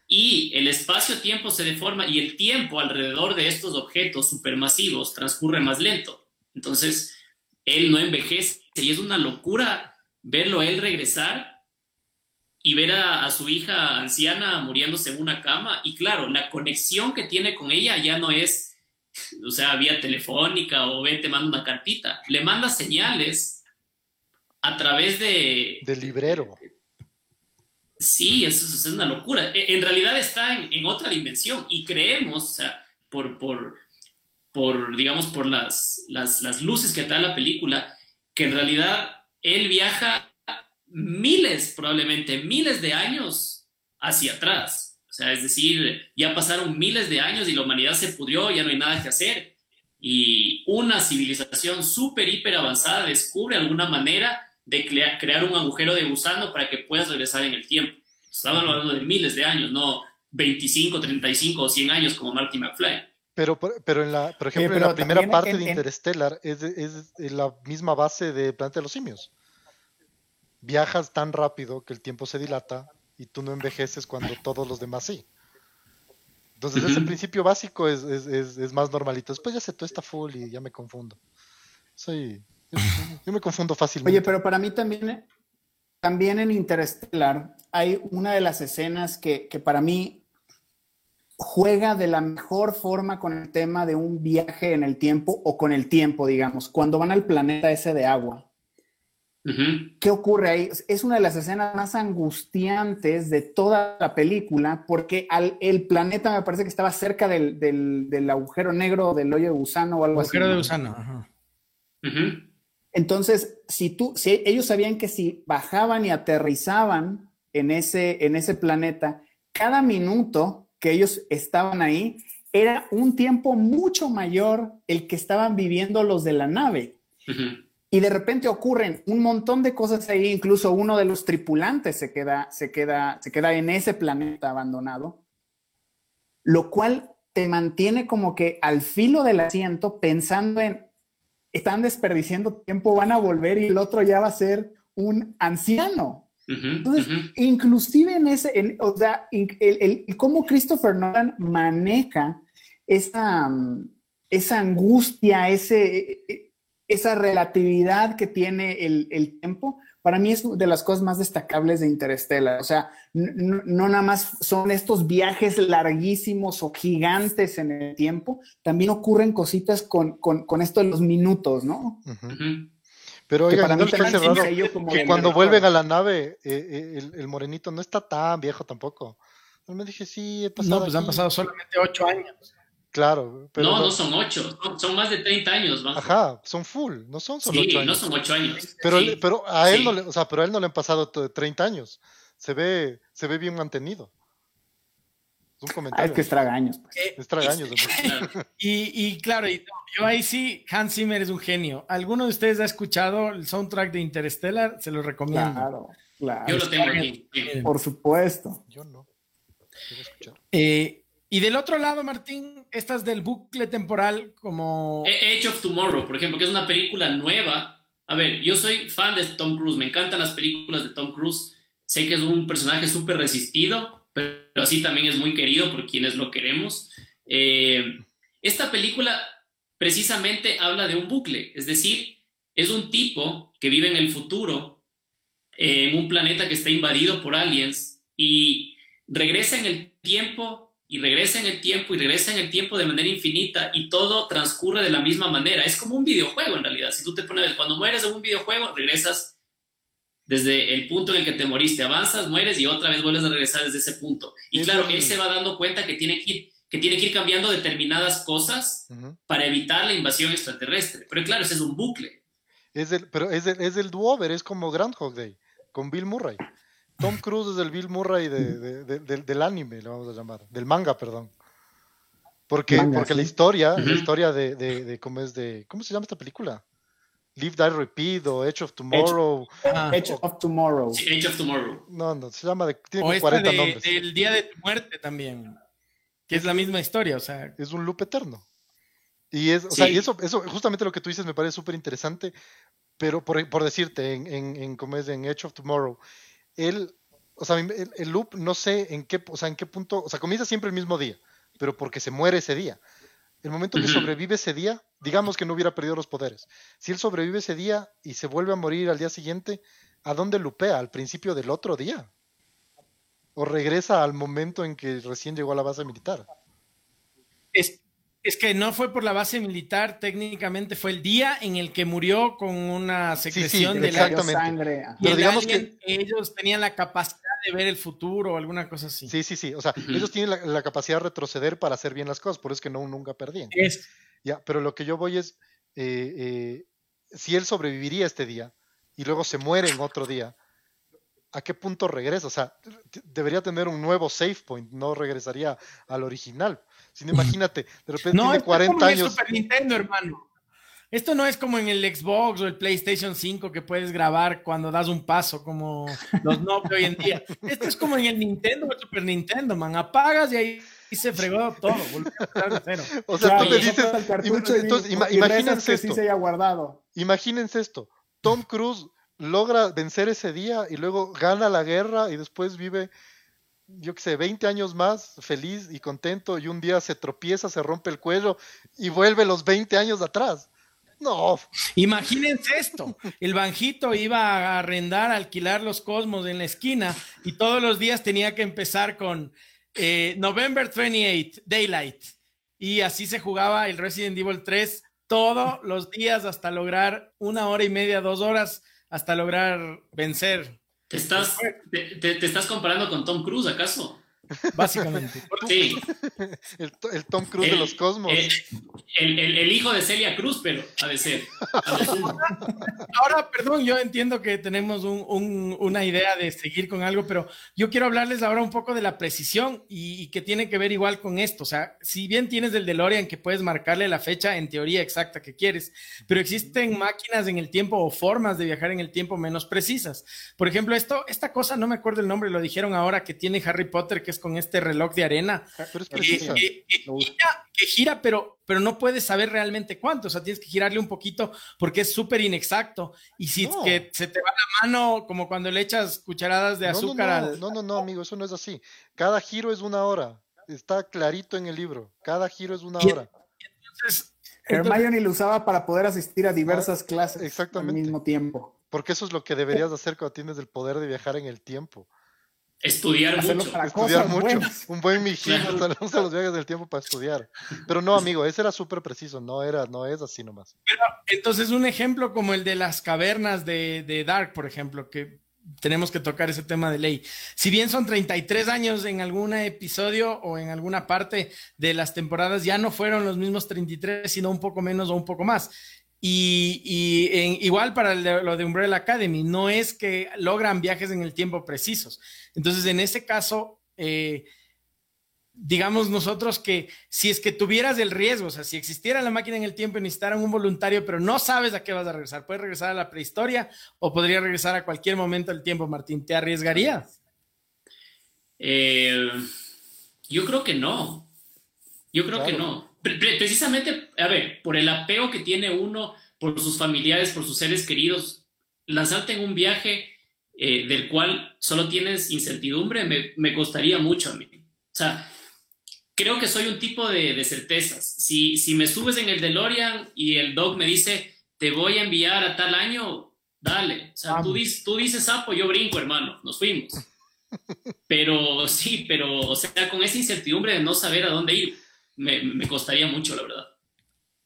Y el espacio-tiempo se deforma y el tiempo alrededor de estos objetos supermasivos transcurre más lento. Entonces, él no envejece y es una locura verlo él regresar y ver a, su hija anciana muriéndose en una cama. Y claro, la conexión que tiene con ella ya no es, o sea, vía telefónica o ve, te manda una cartita. Le manda señales a través de... Del librero. Sí, eso, es una locura. E, en realidad está en, otra dimensión y creemos, o sea, por, por, por digamos, por las, las, las luces que da la película, que en realidad él viaja miles, probablemente miles de años hacia atrás. O sea, es decir, ya pasaron miles de años y la humanidad se pudrió, ya no hay nada que hacer. Y una civilización súper, hiper avanzada descubre alguna manera de crear un agujero de gusano para que puedas regresar en el tiempo. Estamos hablando de miles de años, no 25, 35 o 100 años como Marty McFly. Pero, pero en la, por ejemplo, en la primera parte de Interstellar es, es, la misma base de Planeta de los Simios viajas tan rápido que el tiempo se dilata y tú no envejeces cuando todos los demás sí. Entonces, ese principio básico es, es, más normalito. Después ya se está full y ya me confundo. Soy. Yo, me confundo fácilmente. Oye, pero para mí también, también en Interstellar hay una de las escenas que, que para mí juega de la mejor forma con el tema de un viaje en el tiempo o con el tiempo, digamos, cuando van al planeta ese de agua. ¿Qué ocurre ahí? Es una de las escenas más angustiantes de toda la película porque al, el planeta me parece que estaba cerca del, del, agujero negro del hoyo de gusano o algo así. Agujero de gusano. Entonces, si tú, si ellos sabían que si bajaban y aterrizaban en ese, en ese planeta, cada minuto que ellos estaban ahí era un tiempo mucho mayor el que estaban viviendo los de la nave. Y de repente ocurren un montón de cosas ahí, incluso uno de los tripulantes se queda, se queda, se queda en ese planeta abandonado, lo cual te mantiene como que al filo del asiento pensando en, están desperdiciando tiempo, van a volver y el otro ya va a ser un anciano. Entonces, inclusive en ese, o sea, el, cómo Christopher Nolan maneja esa, esa angustia, ese, esa relatividad que tiene el, tiempo, para mí es de las cosas más destacables de Interstellar. O sea, no, nada más son estos viajes larguísimos o gigantes en el tiempo, también ocurren cositas con, esto de los minutos, ¿no? Pero oigan, ¿no que cuando vuelven a la nave, eh, eh, el, morenito no está tan viejo tampoco? Yo me dije, sí, he pasado. No, pues han pasado solamente ocho años. Claro. Pero no, no, son ocho, son, más de 30 años. Ajá, son full, no son solo sí, años. no son ocho años. Pero, pero a él no le, o sea, pero a él no le han pasado 30 años. Se ve, se ve bien mantenido. Es un comentario. Ah, es que estragaños. Pues. Eh, estragaños. y, y, claro, yo ahí sí, Hans Zimmer es un genio. ¿Alguno de ustedes ha escuchado el soundtrack de Interstellar? Se lo recomiendo. Claro, claro. Yo lo tengo aquí. Por supuesto. Yo no. Quiero escuchar. Eh, y del otro lado, Martín, estas del bucle temporal como... Age of Tomorrow, por ejemplo, que es una película nueva. A ver, yo soy fan de Tom Cruise, me encantan las películas de Tom Cruise. Sé que es un personaje súper resistido, pero así también es muy querido por quienes lo queremos. Eh, esta película precisamente habla de un bucle, es decir, es un tipo que vive en el futuro, en un planeta que está invadido por aliens y regresa en el tiempo y regresa en el tiempo y regresa en el tiempo de manera infinita y todo transcurre de la misma manera. Es como un videojuego en realidad. Si tú te pones, cuando mueres en un videojuego, regresas desde el punto en el que te moriste, avanzas, mueres y otra vez vuelves a regresar desde ese punto. Y claro, él se va dando cuenta que tiene que ir, que tiene que ir cambiando determinadas cosas para evitar la invasión extraterrestre. Pero claro, ese es un bucle. Es el, pero es el, es el do-over, es como Groundhog Day, con Bill Murray. Tom Cruise es el Bill Murray del anime, lo vamos a llamar, del manga, perdón. Porque, porque la historia, la historia de, cómo es de, ¿cómo se llama esta película? Live, Die, Repeat o Edge of Tomorrow. Edge, of Tomorrow. Edge of Tomorrow. No, no, se llama de, tiene 40 nombres. El Día de tu Muerte también, que es la misma historia, o sea. Es un loop eterno. Y es, o sea, y eso, eso, justamente lo que tú dices me parece súper interesante, pero por, por decirte, en, en, en, como es en Edge of Tomorrow, él, o sea, el, loop no sé en qué, o sea, en qué punto, o sea, comienza siempre el mismo día, pero porque se muere ese día. El momento que sobrevive ese día, digamos que no hubiera perdido los poderes. Si él sobrevive ese día y se vuelve a morir al día siguiente, ¿a dónde lupea? Al principio del otro día. o regresa al momento en que recién llegó a la base militar. Es, es que no fue por la base militar, técnicamente fue el día en el que murió con una secreción de la sangre. Y Pero digamos que ellos tenían la capacidad de ver el futuro o alguna cosa así. Sí, sí, sí. O sea, ellos tienen la, capacidad de retroceder para hacer bien las cosas, por eso es que no nunca perdían. Es. Ya, pero lo que yo voy es, eh, eh, si él sobreviviría este día y luego se muere en otro día, ¿a qué punto regresa? O sea, debería tener un nuevo save point, no regresaría al original. Sino imagínate, de repente no, tiene 40 como años. Super Nintendo, hermano. Esto no es como en el Xbox o el PlayStation 5 que puedes grabar cuando das un paso, como los no de hoy en día. Esto es como en el Nintendo o el Super Nintendo, man. Apagas y ahí se fregó todo. O sea, tú te dices, entonces, imagínense esto. Sí se haya guardado. Imagínense esto. Tom Cruise logra vencer ese día y luego gana la guerra y después vive yo qué sé, 20 años más feliz y contento y un día se tropieza, se rompe el cuello y vuelve los 20 años atrás. No. Imagínense esto. El Banjito iba a arrendar, a alquilar los cosmos en la esquina y todos los días tenía que empezar con eh, November 28, Daylight. Y así se jugaba el Resident Evil 3 todos los días hasta lograr una hora y media, dos horas, hasta lograr vencer ¿Te estás, te, estás comparando con Tom Cruise, acaso? Básicamente. Sí. El, Tom Cruise de los cosmos. El, hijo de Celia Cruz, pero ha de ser. Ahora, perdón, yo entiendo que tenemos una idea de seguir con algo, pero yo quiero hablarles ahora un poco de la precisión y, que tiene que ver igual con esto. O sea, si bien tienes el DeLorean que puedes marcarle la fecha en teoría exacta que quieres, pero existen máquinas en el tiempo o formas de viajar en el tiempo menos precisas. Por ejemplo, esto, esta cosa, no me acuerdo el nombre, lo dijeron ahora que tiene Harry Potter, que con este reloj de arena. Ah, que, gira, pero, pero no puedes saber realmente cuánto. O sea, tienes que girarle un poquito porque es súper inexacto. Y si que se te va la mano, como cuando le echas cucharadas de azúcar no, al. No, no, no, amigo, eso no es así. Cada giro es una hora. Está clarito en el libro. Cada giro es una hora. entonces. Hermione lo usaba para poder asistir a diversas ah, clases exactamente. al mismo tiempo. Porque eso es lo que deberías hacer cuando tienes el poder de viajar en el tiempo. Estudiar mucho. estudiar mucho. Un buen mijín usa los viajes del tiempo para estudiar. Pero no, amigo, ese era súper preciso, no era, no es así nomás. entonces, un ejemplo como el de las cavernas de, Dark, por ejemplo, que tenemos que tocar ese tema de ley. Si bien son 33 años en algún episodio o en alguna parte de las temporadas, ya no fueron los mismos 33, sino un poco menos o un poco más. Y, igual para lo de Umbrella Academy, no es que logran viajes en el tiempo precisos. Entonces, en ese caso, eh, digamos nosotros que si es que tuvieras el riesgo, o sea, si existiera la máquina en el tiempo y necesitaran un voluntario, pero no sabes a qué vas a regresar, puedes regresar a la prehistoria o podría regresar a cualquier momento del tiempo, Martín, ¿te arriesgarías? Eh, yo creo que no. Yo creo que no precisamente, a ver, por el apego que tiene uno por sus familiares, por sus seres queridos, lanzarte en un viaje eh, del cual solo tienes incertidumbre, me, me, costaría mucho a mí. O sea, creo que soy un tipo de, de certezas. Si, si me subes en el DeLorean y el dog me dice, te voy a enviar a tal año, dale. O sea, tú, dices, tú dices sapo, yo brinco, hermano, nos fuimos. Pero sí, pero, o sea, con esa incertidumbre de no saber a dónde ir me, costaría mucho, la verdad.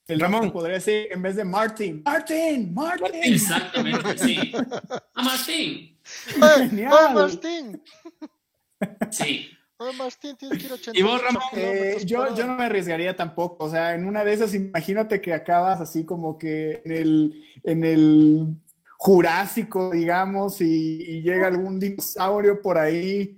El Ramón podría decir en vez de Martin, Martin, Martin. Exactamente, sí. ¡A Martín! ¡Ah, Martín! Sí. ¡Ah, Martín, tienes que ir a ¿Y vos, Ramón? Eh, yo, yo no me arriesgaría tampoco. O sea, en una de esas, imagínate que acabas así como que en el, en el Jurásico, digamos, y, y llega algún dinosaurio por ahí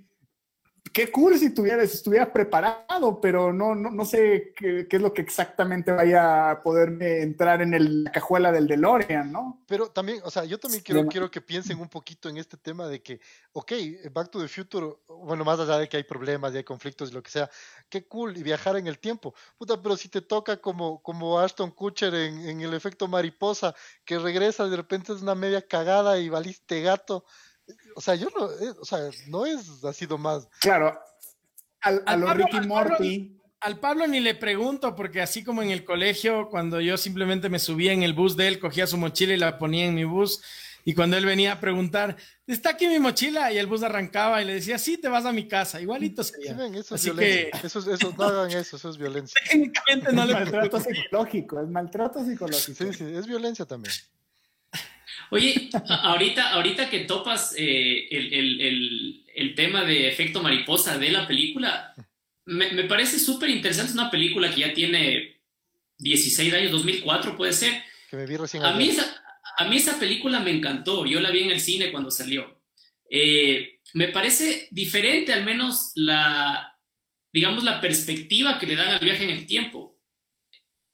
qué cool si tuvieras, estuvieras preparado, pero no, no, no sé qué, es lo que exactamente vaya a poderme entrar en el, la cajuela del DeLorean, ¿no? Pero también, o sea, yo también quiero, quiero que piensen un poquito en este tema de que, ok, Back to the Future, bueno, más allá de que hay problemas y hay conflictos y lo que sea, qué cool y viajar en el tiempo. Puta, pero si te toca como, como Ashton Kutcher en, en el efecto mariposa, que regresa de repente es una media cagada y valiste gato o sea, yo no, eh, o sea, no es ha sido más. Claro, al, a Ricky Morty. Al Pablo ni le pregunto, porque así como en el colegio, cuando yo simplemente me subía en el bus de él, cogía su mochila y la ponía en mi bus, Y cuando él venía a preguntar, ¿está aquí mi mochila? Y el bus arrancaba y le decía, sí, te vas a mi casa. Igualito sería. eso es violencia. Eso, eso, no hagan eso, eso es violencia. Técnicamente no le maltrato psicológico, es maltrato psicológico. Sí, sí, es violencia también. Oye, ahorita, ahorita que topas eh, el, el, el, tema de efecto mariposa de la película, me, me parece súper interesante. Es una película que ya tiene 16 años, 2004 puede ser. Que me vi recién. A mí, esa, a mí esa película me encantó. Yo la vi en el cine cuando salió. Eh, me parece diferente, al menos la, digamos, la perspectiva que le dan al viaje en el tiempo.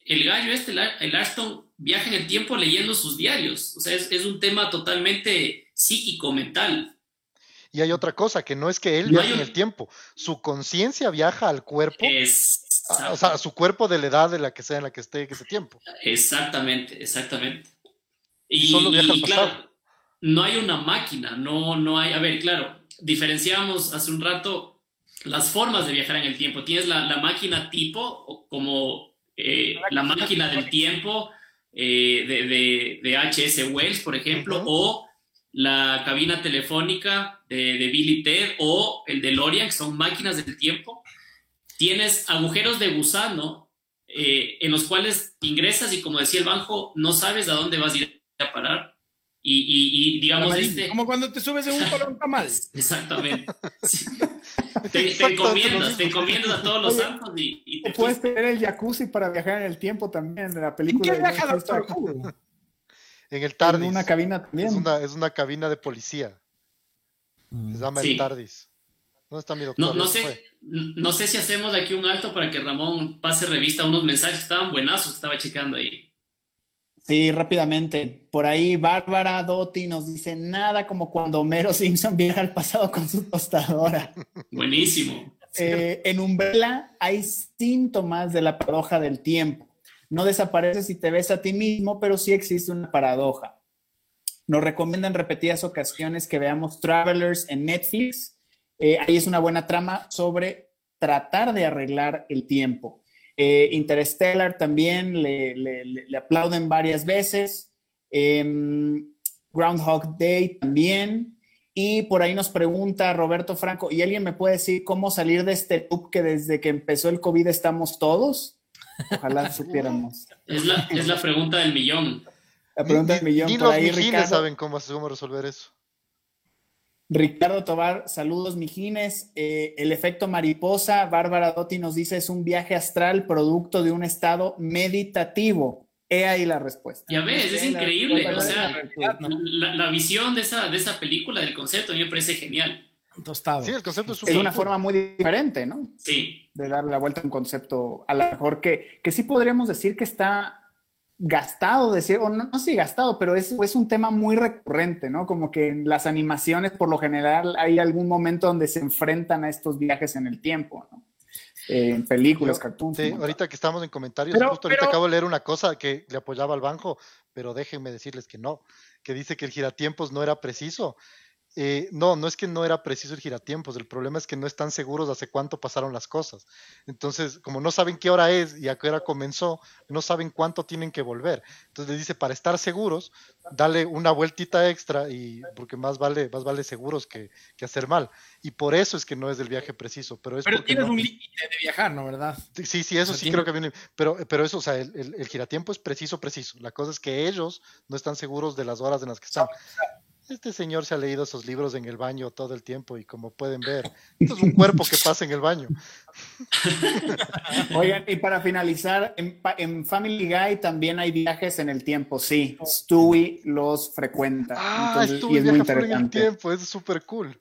El gallo este, el Ashton, viaja en el tiempo leyendo sus diarios. O sea, es, es un tema totalmente psíquico, mental. Y hay otra cosa, que no es que él viaje en el tiempo, su conciencia viaja al cuerpo, es, a, o sea, a su cuerpo de la edad de la que sea en la que esté ese tiempo. Exactamente, exactamente. Y, Solo viaja al claro, no hay una máquina, no, no hay, a ver, claro, diferenciamos hace un rato las formas de viajar en el tiempo. Tienes la, la máquina tipo, como eh, la máquina del tiempo eh, de, de, de, H.S. Wells, por ejemplo, uh -huh. o la cabina telefónica de, de Billy Ted o el de Lorian, que son máquinas del tiempo. Tienes agujeros de gusano eh, en los cuales ingresas y como decía el banjo, no sabes a dónde vas a ir a parar. Y, y, y digamos, este... como cuando te subes en un colón tamal. Exactamente. Sí. Te, te, encomiendas, te encomiendas a todos los Oye, santos y, y te puedes tener el jacuzzi para viajar en el tiempo también de la película. ¿En qué viaja Doctor Who? En el TARDIS. En una cabina también. Es una, es una cabina de policía. Mm. Se llama sí. el TARDIS. ¿Dónde está mi doctor? No, no sé, no sé si hacemos aquí un alto para que Ramón pase revista a unos mensajes que estaban buenazos, estaba checando ahí. Sí, rápidamente. Por ahí Bárbara Dotti nos dice nada como cuando Homero Simpson viaja al pasado con su tostadora. Buenísimo. Eh, en Umbrella hay síntomas de la paradoja del tiempo. No desapareces si te ves a ti mismo, pero sí existe una paradoja. Nos recomiendan repetidas ocasiones que veamos Travelers en Netflix. Eh, ahí es una buena trama sobre tratar de arreglar el tiempo. Eh, Interstellar también le, le, le, aplauden varias veces. Eh, Groundhog Day también. Y por ahí nos pregunta Roberto Franco, ¿y alguien me puede decir cómo salir de este loop que desde que empezó el COVID estamos todos? Ojalá supiéramos. Es la, es la pregunta del millón. La pregunta del millón. Ni, por los ahí, Ricardo. saben cómo, cómo resolver eso. Ricardo Tobar, saludos mijines. Eh, el efecto mariposa, Bárbara Dotti nos dice, es un viaje astral producto de un estado meditativo. He ahí la respuesta. Ya ves, es increíble. O sea, la, la, visión de esa, de esa película, del concepto, a mí me parece genial. Tostado. Sí, el concepto es, es una forma muy diferente, ¿no? Sí. De darle la vuelta a un concepto, a lo mejor que, que sí podríamos decir que está gastado, decir, o no, no sé gastado, pero es, es, un tema muy recurrente, ¿no? Como que en las animaciones, por lo general, hay algún momento donde se enfrentan a estos viajes en el tiempo, ¿no? Eh, en películas, cartoons. Sí, ahorita que estamos en comentarios, pero, justo ahorita pero... acabo de leer una cosa que le apoyaba al banco, pero déjenme decirles que no, que dice que el giratiempos no era preciso. Eh, no, no es que no era preciso el giratiempos, el problema es que no están seguros de hace cuánto pasaron las cosas. Entonces, como no saben qué hora es y a qué hora comenzó, no saben cuánto tienen que volver. Entonces les dice, para estar seguros, dale una vueltita extra y porque más vale, más vale seguros que, que hacer mal. Y por eso es que no es del viaje preciso. Pero, es pero tienes no... un límite de viajar, ¿no? ¿Verdad? Sí, sí, eso sí tiene... creo que viene. Pero, pero eso, o sea, el, el, el, giratiempo es preciso, preciso. La cosa es que ellos no están seguros de las horas en las que están. Este señor se ha leído esos libros en el baño todo el tiempo y como pueden ver, esto es un cuerpo que pasa en el baño. Oigan, y para finalizar, en, en, Family Guy también hay viajes en el tiempo, sí. Stewie los frecuenta. Ah, Entonces, Stewie viaja en el tiempo, es súper cool.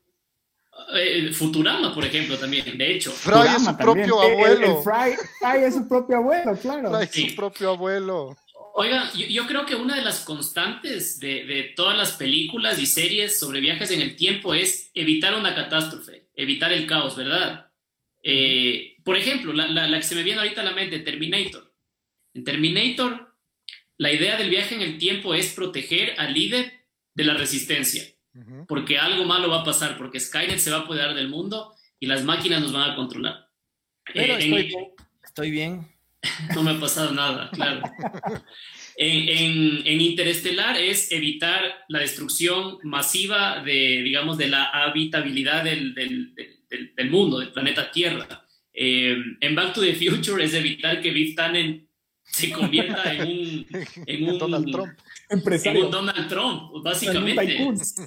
Eh, Futurama, por ejemplo, también, de hecho. Fry Futurama es su propio también. abuelo. El, el Fry, Fry, es su propio abuelo, claro. Fry es sí. su propio abuelo. Oiga, yo, yo, creo que una de las constantes de, de, todas las películas y series sobre viajes en el tiempo es evitar una catástrofe, evitar el caos, ¿verdad? Eh, por ejemplo, la, la, la, que se me viene ahorita a la mente, Terminator. En Terminator, la idea del viaje en el tiempo es proteger al líder de la resistencia, uh -huh. porque algo malo va a pasar, porque Skynet se va a apoderar del mundo y las máquinas nos van a controlar. Pero eh, estoy, en, bien. estoy bien. No me ha pasado nada, claro. En, en, Interestelar es evitar la destrucción masiva de, digamos, de la habitabilidad del, del, del, mundo, del planeta Tierra. Eh, en Back to the Future es evitar que Biff Tannen se convierta en un, en un Donald Trump. En un Donald Trump, básicamente.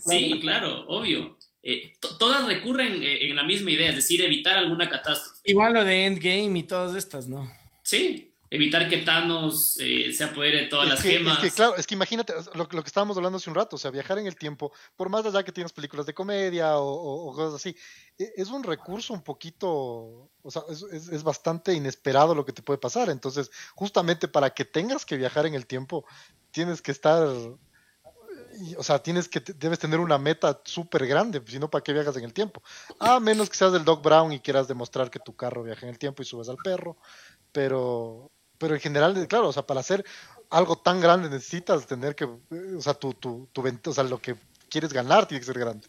Sí, claro, obvio. Eh, todas recurren eh, en la misma idea, es decir, evitar alguna catástrofe. Igual lo de Endgame y todas estas, ¿no? Sí, evitar que Thanos eh, se apodere de todas las gemas. Es que, claro, es que imagínate lo, que estábamos hablando hace un rato, o sea, viajar en el tiempo, por más allá que tienes películas de comedia o, cosas así, e, es un recurso un poquito, o sea, es, es, bastante inesperado lo que te puede pasar. Entonces, justamente para que tengas que viajar en el tiempo, tienes que estar o sea, tienes que, debes tener una meta súper grande, si no, ¿para qué viajas en el tiempo? A menos que seas del Doc Brown y quieras demostrar que tu carro viaja en el tiempo y subas al perro, pero, pero en general, claro, o sea, para hacer algo tan grande necesitas tener que, o sea, tu, tu, tu, o sea, lo que quieres ganar tiene que ser grande.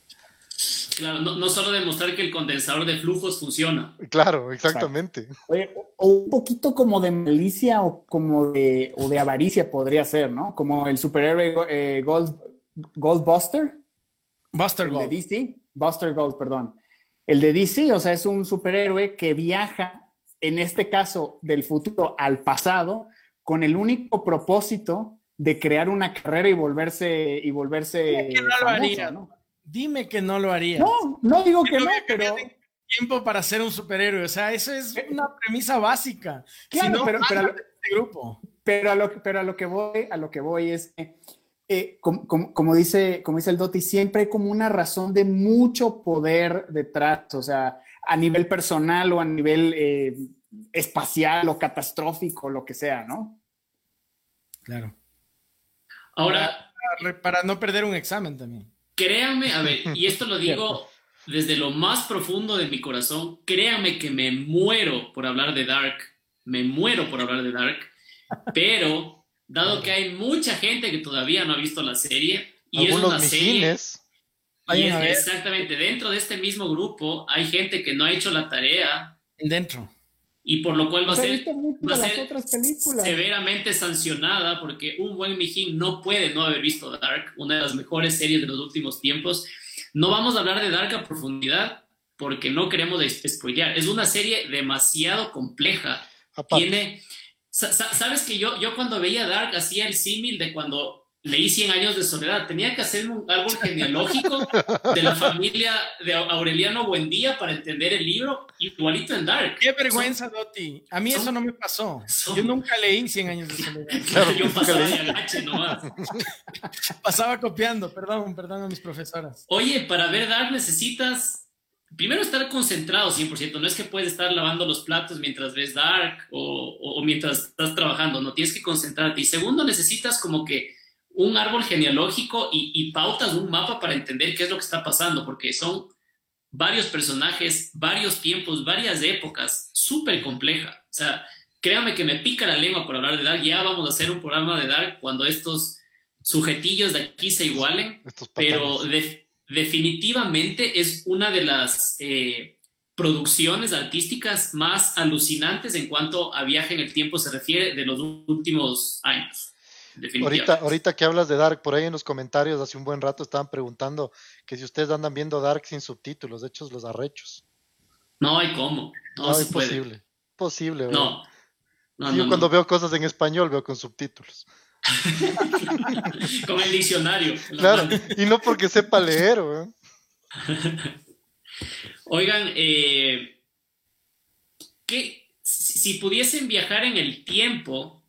Claro, no, no, solo demostrar que el condensador de flujos funciona. Claro, exactamente. o un poquito como de malicia o como de, o de avaricia podría ser, ¿no? Como el superhéroe eh, Gold, Goldbuster. Buster Gold. de DC. Buster Gold, perdón. El de DC, o sea, es un superhéroe que viaja, en este caso, del futuro al pasado, con el único propósito de crear una carrera y volverse y volverse ¿no? Dime que no lo haría. No, no digo que no, pero tiempo para ser un superhéroe, o sea, eso es una premisa básica. Claro, pero, pero, a lo, este grupo. Pero a lo, pero a lo que voy, a lo que voy es eh, como, dice, como dice el Doti, siempre hay como una razón de mucho poder detrás, o sea, a nivel personal o a nivel eh, espacial o catastrófico, lo que sea, ¿no? Claro. Ahora. Para, no perder un examen también. Créanme, a ver, y esto lo digo desde lo más profundo de mi corazón, créanme que me muero por hablar de Dark, me muero por hablar de Dark, pero dado que hay mucha gente que todavía no ha visto la serie y es una serie. Y exactamente, dentro de este mismo grupo hay gente que no ha hecho la tarea. Dentro. Y por lo cual va a ser, severamente sancionada porque un buen mijín no puede no haber visto Dark, una de las mejores series de los últimos tiempos. No vamos a hablar de Dark a profundidad porque no queremos spoilear. Es una serie demasiado compleja. Tiene, Sabes que yo, yo cuando veía Dark hacía el símil de cuando leí 100 años de soledad. Tenía que hacer un árbol genealógico de la familia de Aureliano Buendía para entender el libro, igualito en Dark. Qué vergüenza, Doti. A mí eso no me pasó. yo nunca leí 100 años de soledad. Claro, yo pasaba agache nomás. pasaba copiando, perdón, perdón a mis profesoras. Oye, para ver Dark necesitas primero estar concentrado 100%, no es que puedes estar lavando los platos mientras ves Dark o, mientras estás trabajando, no tienes que concentrarte. Y segundo, necesitas como que un árbol genealógico y, y pautas, un mapa para entender qué es lo que está pasando, porque son varios personajes, varios tiempos, varias épocas, súper compleja. O sea, créame que me pica la lengua por hablar de Dark, ya vamos a hacer un programa de Dark cuando estos sujetillos de aquí se igualen, pero de, definitivamente es una de las eh, producciones artísticas más alucinantes en cuanto a viaje en el tiempo se refiere de los últimos años. Ahorita, ahorita que hablas de Dark, por ahí en los comentarios hace un buen rato estaban preguntando que si ustedes andan viendo Dark sin subtítulos, de hecho los arrechos. No hay cómo, no, es posible. Posible, No. Yo cuando veo cosas en español veo con subtítulos. Con el diccionario. Claro, y no porque sepa leer. Oigan, eh, si pudiesen viajar en el tiempo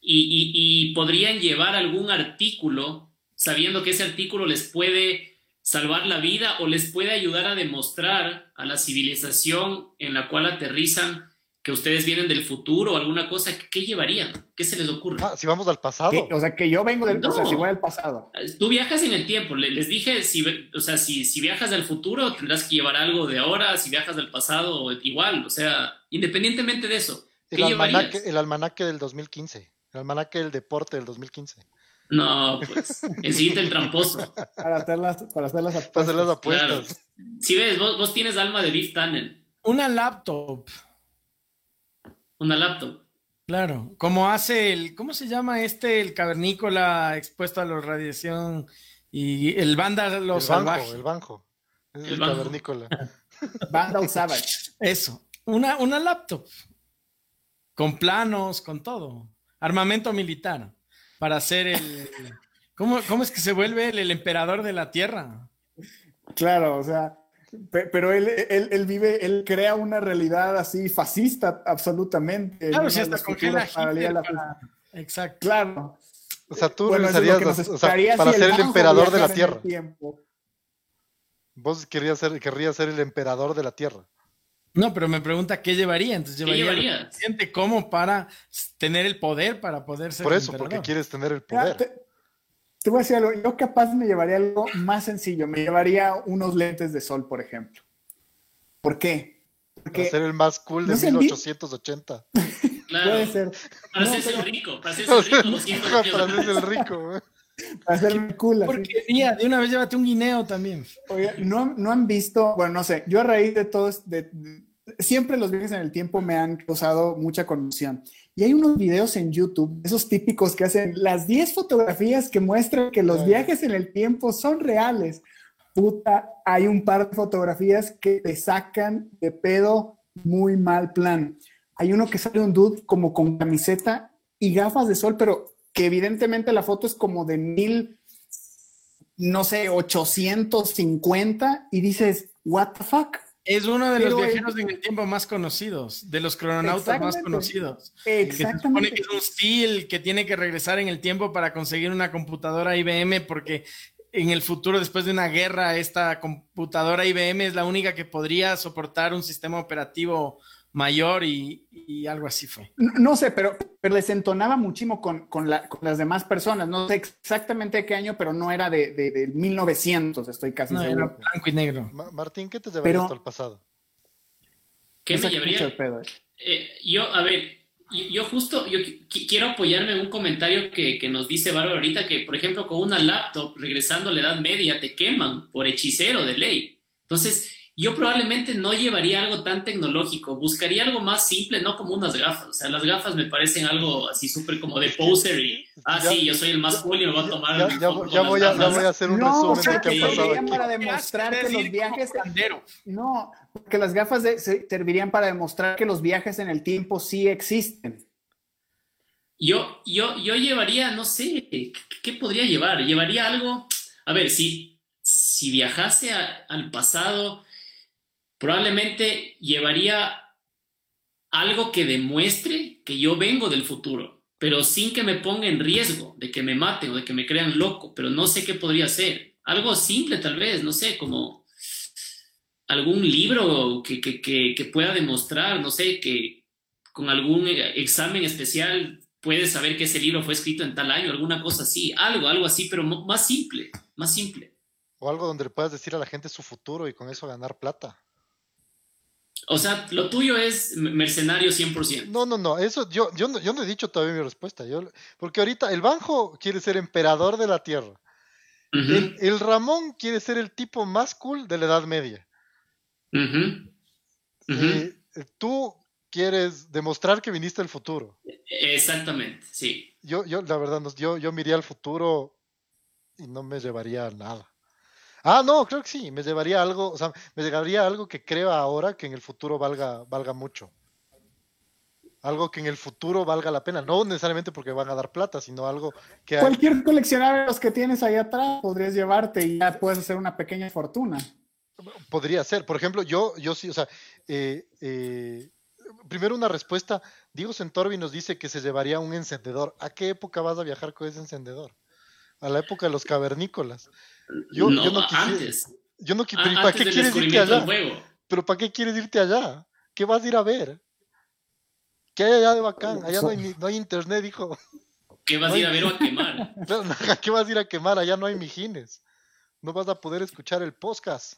y, podrían llevar algún artículo, sabiendo que ese artículo les puede salvar la vida o les puede ayudar a demostrar a la civilización en la cual aterrizan que ustedes vienen del futuro o alguna cosa, ¿qué llevarían? ¿Qué se les ocurre? Ah, si vamos al pasado. O sea, que yo vengo del o sea, si voy al pasado. Tú viajas en el tiempo. Les dije, si, o sea, si, si viajas del futuro, tendrás que llevar algo de ahora. Si viajas del pasado, igual. O sea, independientemente de eso. ¿qué el, almanaque, el almanaque del 2015. El almanaque del deporte del 2015. No, pues, el el tramposo. Para hacer las, para hacer las apuestas. Para hacer las apuestas. Si ves, vos, vos, tienes alma de Biff Tannen. Una laptop una laptop. Claro, como hace el, ¿cómo se llama este, el cavernícola expuesto a la radiación y el vándalo el salvaje? banjo, el banjo. Es El el, banjo. cavernícola. Vandal Savage. Eso, una, una laptop con planos, con todo, armamento militar para hacer el, ¿cómo, cómo es que se vuelve él el emperador de la Tierra? Claro, o sea, pe- pero él, él, él vive, él crea una realidad así fascista absolutamente. en Claro, si hasta congela para- Exacto. Claro. O sea, tú Bueno, es o sea, para si ser el emperador de la el Tierra. tiempo. Vos querías ser, querrías ser el emperador de la Tierra. No, pero me pregunta qué llevaría. Entonces ¿Qué llevaría llevarías? suficiente como para tener el poder para poder ser Por eso, porque quieres tener el poder. te, te voy a decir algo. Yo capaz me llevaría algo más sencillo. Me llevaría unos lentes de sol, por ejemplo. ¿Por qué? Para Porque ser el más cool de no se envi- 1880. Claro. puede ser. Para No, hacerse pero- rico, para hacerse rico, 200 Para hacerse el rico. Para hacerme cool. Porque día, de una vez llévate un guineo también. Oye, ¿no, no han visto, bueno, no sé, yo a raíz de todo, de, de- siempre los viajes en el tiempo me han causado mucha conmoción. Y hay unos videos en YouTube, esos típicos que hacen las 10 fotografías que muestran que los viajes en el tiempo son reales. Puta, hay un par de fotografías que te sacan de pedo muy mal plan. Hay uno que sale un dude como con camiseta y gafas de sol, pero que evidentemente la foto es como de mil, no sé, 850 y dices, what the fuck? Es uno de los Pero, viajeros en el tiempo más conocidos, de los crononautas más Exactamente. conocidos. Que se supone Exactamente. que es un Steel que tiene que regresar en el tiempo para conseguir una computadora IBM porque en el futuro, después de una guerra, esta computadora IBM es la única que podría soportar un sistema operativo mayor y, y algo así fue. No, no sé, pero, pero les entonaba muchísimo con, con, la- con las demás personas. No sé exactamente de qué año, pero no era de, de, de 1900, estoy casi No, era seguro. blanco y negro. Ma- Martín, ¿qué te llevarías Pero- tú al pasado? ¿Qué Me llevaría? pedo, eh. Eh, yo, a ver, yo, yo justo, yo qui- quiero apoyarme en un comentario que, que nos dice Bárbara ahorita, que por ejemplo con una laptop, regresando a la Edad Media, te queman por hechicero de ley. Entonces, yo probablemente no llevaría algo tan tecnológico, buscaría algo más simple, no como unas gafas. O sea, las gafas me parecen algo así súper como de poser y, ah, Ya- sí, yo soy el más cool y me voy a tomar Ya, ya- ya voy a, voy a hacer un No, resumen de qué ha pasado aquí. para demostrar que los viajes... No, porque las gafas de- se- servirían para demostrar que los viajes en el tiempo sí existen. Yo, yo, yo llevaría, no sé, ¿qué, qué podría llevar? Llevaría algo, a ver, si, si viajase a- al pasado, probablemente llevaría algo que demuestre que yo vengo del futuro, pero sin que me ponga en riesgo de que me maten o de que me crean loco, pero no sé qué podría ser. Algo simple tal vez, no sé, como algún libro que, que, que, pueda demostrar, no sé, que con algún examen especial puedes saber que ese libro fue escrito en tal año, alguna cosa así, algo, algo así, pero más simple, más simple. O algo donde le puedas decir a la gente su futuro y con eso ganar plata. O sea, lo tuyo es mercenario 100%. No, no, no, eso yo, yo, no, yo no he dicho todavía mi respuesta. Yo, porque ahorita el Banjo quiere ser emperador de la Tierra. El, el Ramón quiere ser el tipo más cool de la Edad Media. Eh, tú quieres demostrar que viniste del futuro. Exactamente, sí. Yo, yo, la verdad, yo, yo me iría al futuro y no me llevaría nada. Ah, no, creo que sí, me llevaría algo, o sea, me llevaría algo que creo ahora que en el futuro valga, valga mucho. Algo que en el futuro valga la pena, no necesariamente porque van a dar plata, sino algo que hay- Cualquier coleccionable de los que tienes ahí atrás podrías llevarte y ya puedes hacer una pequeña fortuna. podría ser. Por ejemplo, yo, yo sí, o sea, eh, eh, primero una respuesta. Diego Centorbi nos dice que se llevaría un encendedor. ¿A qué época vas a viajar con ese encendedor? A la época de los cavernícolas. Yo no, yo no quisiera- antes. Yo no qui- a- pero ¿y ¿Para antes qué quieres irte allá? Pero ¿para qué quieres irte allá? ¿Qué vas a ir a ver? ¿Qué hay allá de bacán? Allá no hay, no hay internet, hijo. ¿Qué vas a ir a ver o a quemar? Claro, ¿a ¿Qué vas a ir a quemar? Allá no hay mijines. No vas a poder escuchar el podcast.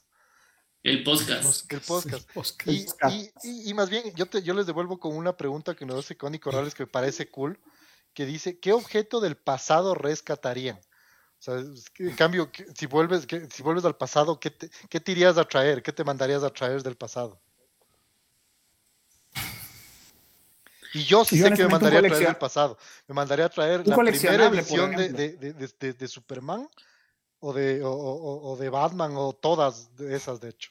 El podcast. El podcast. Podcast. Y, y- y- y más bien, yo, te, yo les devuelvo con una pregunta que nos hace Connie Corrales que me parece cool, que dice, ¿qué objeto del pasado rescatarían? O sea, en cambio, si vuelves, si vuelves al pasado, ¿qué te, ¿qué te irías a traer? ¿Qué te mandarías a traer del pasado? Y yo sí Yo sé que me mandaría a traer del pasado. Me mandaría a traer la primera edición de, de, de- Superman o de, o, o- o de Batman o todas esas, de hecho.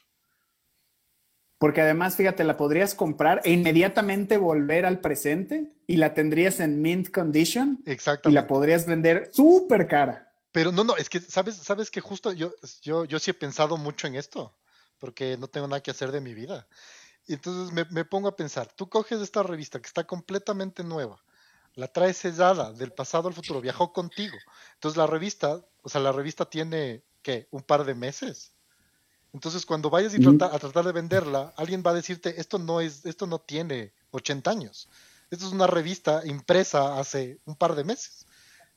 Porque además, fíjate, la podrías comprar e inmediatamente volver al presente y la tendrías en mint condition y Exactamente. la podrías vender súper cara. Pero no, no, es que sabes, sabes que justo yo, yo, yo sí he pensado mucho en esto, porque no tengo nada que hacer de mi vida. Y entonces me, me pongo a pensar, tú coges esta revista que está completamente nueva, la traes sellada del pasado al futuro, viajó contigo. Entonces la revista, o sea, la revista tiene, ¿qué? Un par de meses. Entonces cuando vayas y trata- a tratar de venderla, alguien va a decirte, esto no es, esto no tiene 80 años. Esto es una revista impresa hace un par de meses.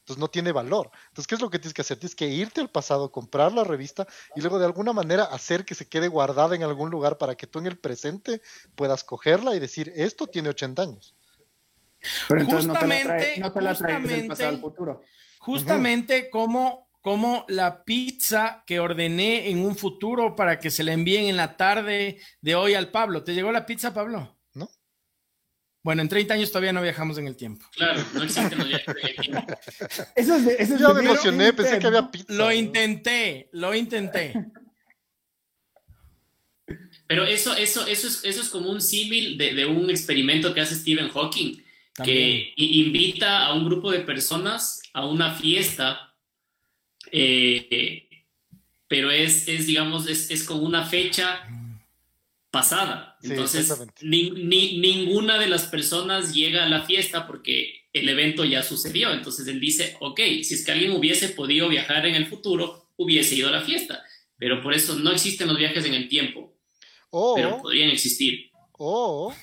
Entonces no tiene valor. Entonces, ¿qué es lo que tienes que hacer? Tienes que irte al pasado, comprar la revista y luego de alguna manera hacer que se quede guardada en algún lugar para que tú en el presente puedas cogerla y decir, esto tiene 80 años. Pero entonces no te la, trae- Justamente- no te la traes del justamente- pasado al futuro. Justamente como, como la pizza que ordené en un futuro para que se la envíen en la tarde de hoy al Pablo. ¿Te llegó la pizza, Pablo? No. Bueno, en 30 años todavía no viajamos en el tiempo. Claro, no existen los viajes en el tiempo. Eso es de, eso es me emocioné, pensé que había pizza. Lo ¿no? intenté, lo intenté. Pero eso, eso, eso, es, eso es como un símil de, de un experimento que hace Stephen Hawking, También. que invita a un grupo de personas a una fiesta, eh, pero es, es digamos, es, es con una fecha pasada. Entonces, ni- ni- ninguna de las personas llega a la fiesta porque el evento ya sucedió. Entonces él dice, ok, si es que alguien hubiese podido viajar en el futuro, hubiese ido a la fiesta. Pero por eso no existen los viajes en el tiempo, O, pero podrían existir. o,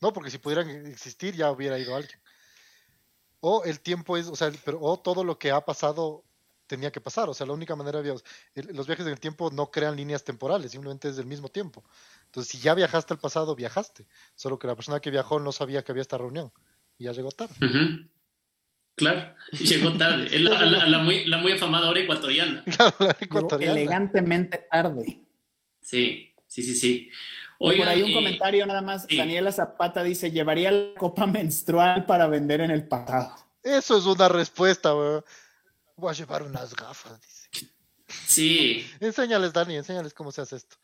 no, porque si pudieran existir ya hubiera ido alguien. O el tiempo es, o sea, pero, o todo lo que ha pasado tenía que pasar. O sea, la única manera había, el- los viajes en el tiempo no crean líneas temporales, simplemente es del mismo tiempo. Entonces, si ya viajaste al pasado, viajaste. Solo que la persona que viajó no sabía que había esta reunión y ya llegó tarde. Claro, llegó tarde. La, la- la muy, la muy afamada hora ecuatoriana. Claro, la llegó ecuatoriana. elegantemente tarde. Sí, sí, sí, sí. Por Oigan, ahí un eh, comentario nada más. sí. Daniela Zapata dice, llevaría la copa menstrual para vender en el pasado. Eso es una respuesta, weón. Voy a llevar unas gafas, dice. Sí, Enséñales, Dani, enséñales cómo se hace esto.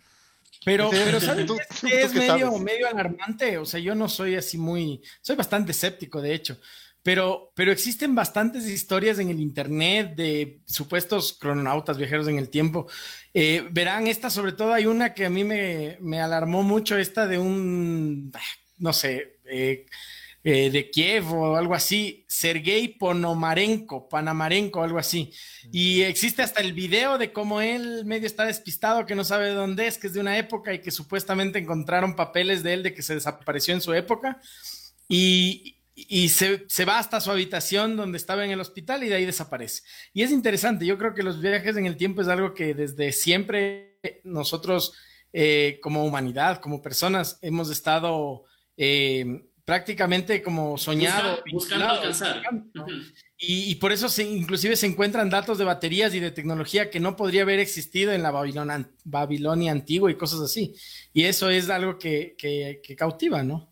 Pero, Sí, pero ¿sabes tú- es medio, sabes. medio alarmante? O sea, yo no soy así muy, soy bastante escéptico, de hecho, pero, pero existen bastantes historias en el internet de supuestos crononautas viajeros en el tiempo. Eh, verán, esta sobre todo hay una que a mí me, me alarmó mucho, esta de un, ah, no sé, eh, eh, de Kiev o algo así, Sergei Ponomarenko, Panamarenko, algo así. Y existe hasta el video de cómo él medio está despistado, que no sabe de dónde es, que es de una época y que supuestamente encontraron papeles de él de que se desapareció en su época. Y, y se, se va hasta su habitación donde estaba en el hospital y de ahí desaparece. Y es interesante, yo creo que los viajes en el tiempo es algo que desde siempre nosotros eh, como humanidad, como personas, hemos estado eh, prácticamente como soñado. busca- buscando alcanzar. ¿no? Y, y por eso se, inclusive se encuentran datos de baterías y de tecnología que no podría haber existido en la Babilonia, Babilonia antigua y cosas así. Y eso es algo que, que- que cautiva, ¿no?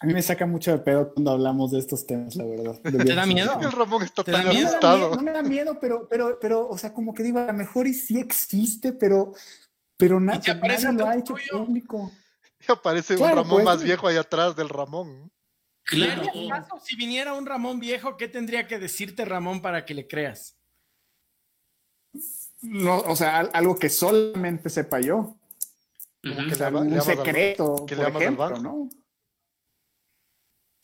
A mí me saca mucho de pedo cuando hablamos de estos temas, la verdad. ¿Te da miedo? El Ramón está ¿Te da tan miedo? No me, da asustado. miedo, no me da miedo, pero, pero, pero, o sea, como que digo, a lo mejor y sí existe, pero, pero na- Y lo ha hecho tuyo. público. Y aparece un Ramón pues. más viejo ahí atrás del Ramón. Claro. ¿Qué caso, si viniera un Ramón viejo, ¿qué tendría que decirte Ramón para que le creas? No, o sea, al- algo que solamente sepa yo. Que O sea, le un secreto, que le por ejemplo, banco. ¿no?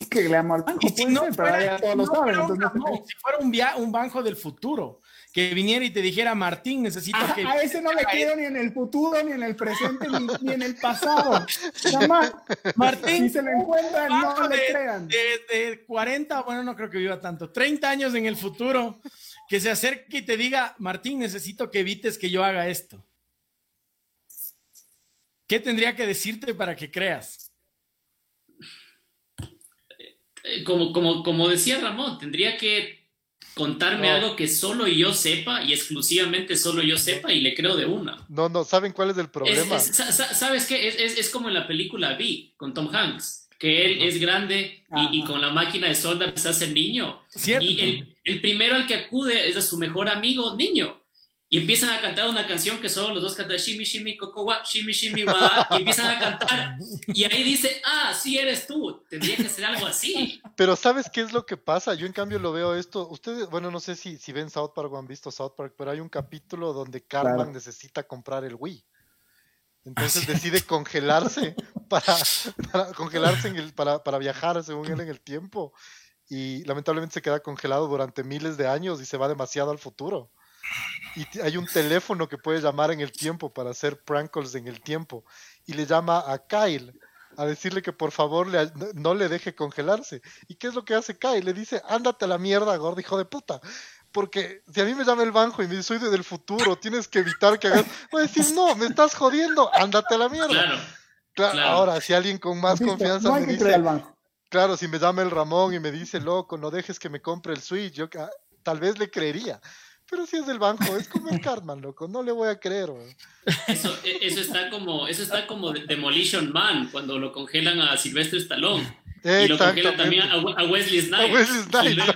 Que le amo al banco, Y si no ser, pero fuera, ya todos lo saben, fuera entonces no si fuera un, via- un banco del futuro, que viniera y te dijera, Martín, necesito A, que... a ese no le quiero ni en el futuro, ni en el presente, ni, ni en el pasado. Jamás. Martín, Si se lo encuentran, no le de, crean. de- de 40, bueno, no creo que viva tanto, 30 años en el futuro, que se acerque y te diga, Martín, necesito que evites que yo haga esto. ¿Qué tendría que decirte para que creas? Eh, Como, como, como decía Ramón, tendría que contarme No. algo que solo yo sepa y exclusivamente solo yo sepa y le creo de una. No, no, ¿saben cuál es el problema? es- sa- sa- ¿Sabes qué? Es, es- es como en la película Vi con Tom Hanks. que él es grande y, y, con la máquina de soldar se hace el niño. ¿Cierto? Y el, el primero al que acude es a su mejor amigo, niño. Y empiezan a cantar una canción que solo los dos cantan shimi shimi cocoa, shimi shimi wa, y empiezan a cantar. Y ahí dice, ah, sí eres tú, tendría que ser algo así. Pero ¿sabes qué es lo que pasa? Yo en cambio lo veo esto, ustedes, bueno, no sé si, si ven South Park o han visto South Park, pero hay un capítulo donde Cartman claro. necesita comprar el Wii. Entonces decide congelarse para, para congelarse en el, para, para viajar, según él, en el tiempo. Y lamentablemente se queda congelado durante miles de años y se va demasiado al futuro y hay un teléfono que puede llamar en el tiempo para hacer prank calls en el tiempo y le llama a Kyle a decirle que por favor le, no le deje congelarse. ¿Y qué es lo que hace Kyle? Le dice, ándate a la mierda, gordo hijo de puta. Porque si a mí me llama el banco y me dice, soy del futuro, tienes que evitar que hagas... Voy a decir, no, me estás jodiendo, ándate a la mierda. Claro, claro, claro. Ahora, si alguien con más confianza no me dice... Claro, si me llama el Ramón y me dice, loco, no dejes que me compre el Switch, yo ah, tal vez le creería. Pero si es del banco, es como el Cartman, loco, no le voy a creer. Eso, eso, está como, eso está como Demolition Man, cuando lo congelan a Silvestre Stallone. Y lo congelan también a, a Wesley Snipes. A Wesley Snipes. Y, luego,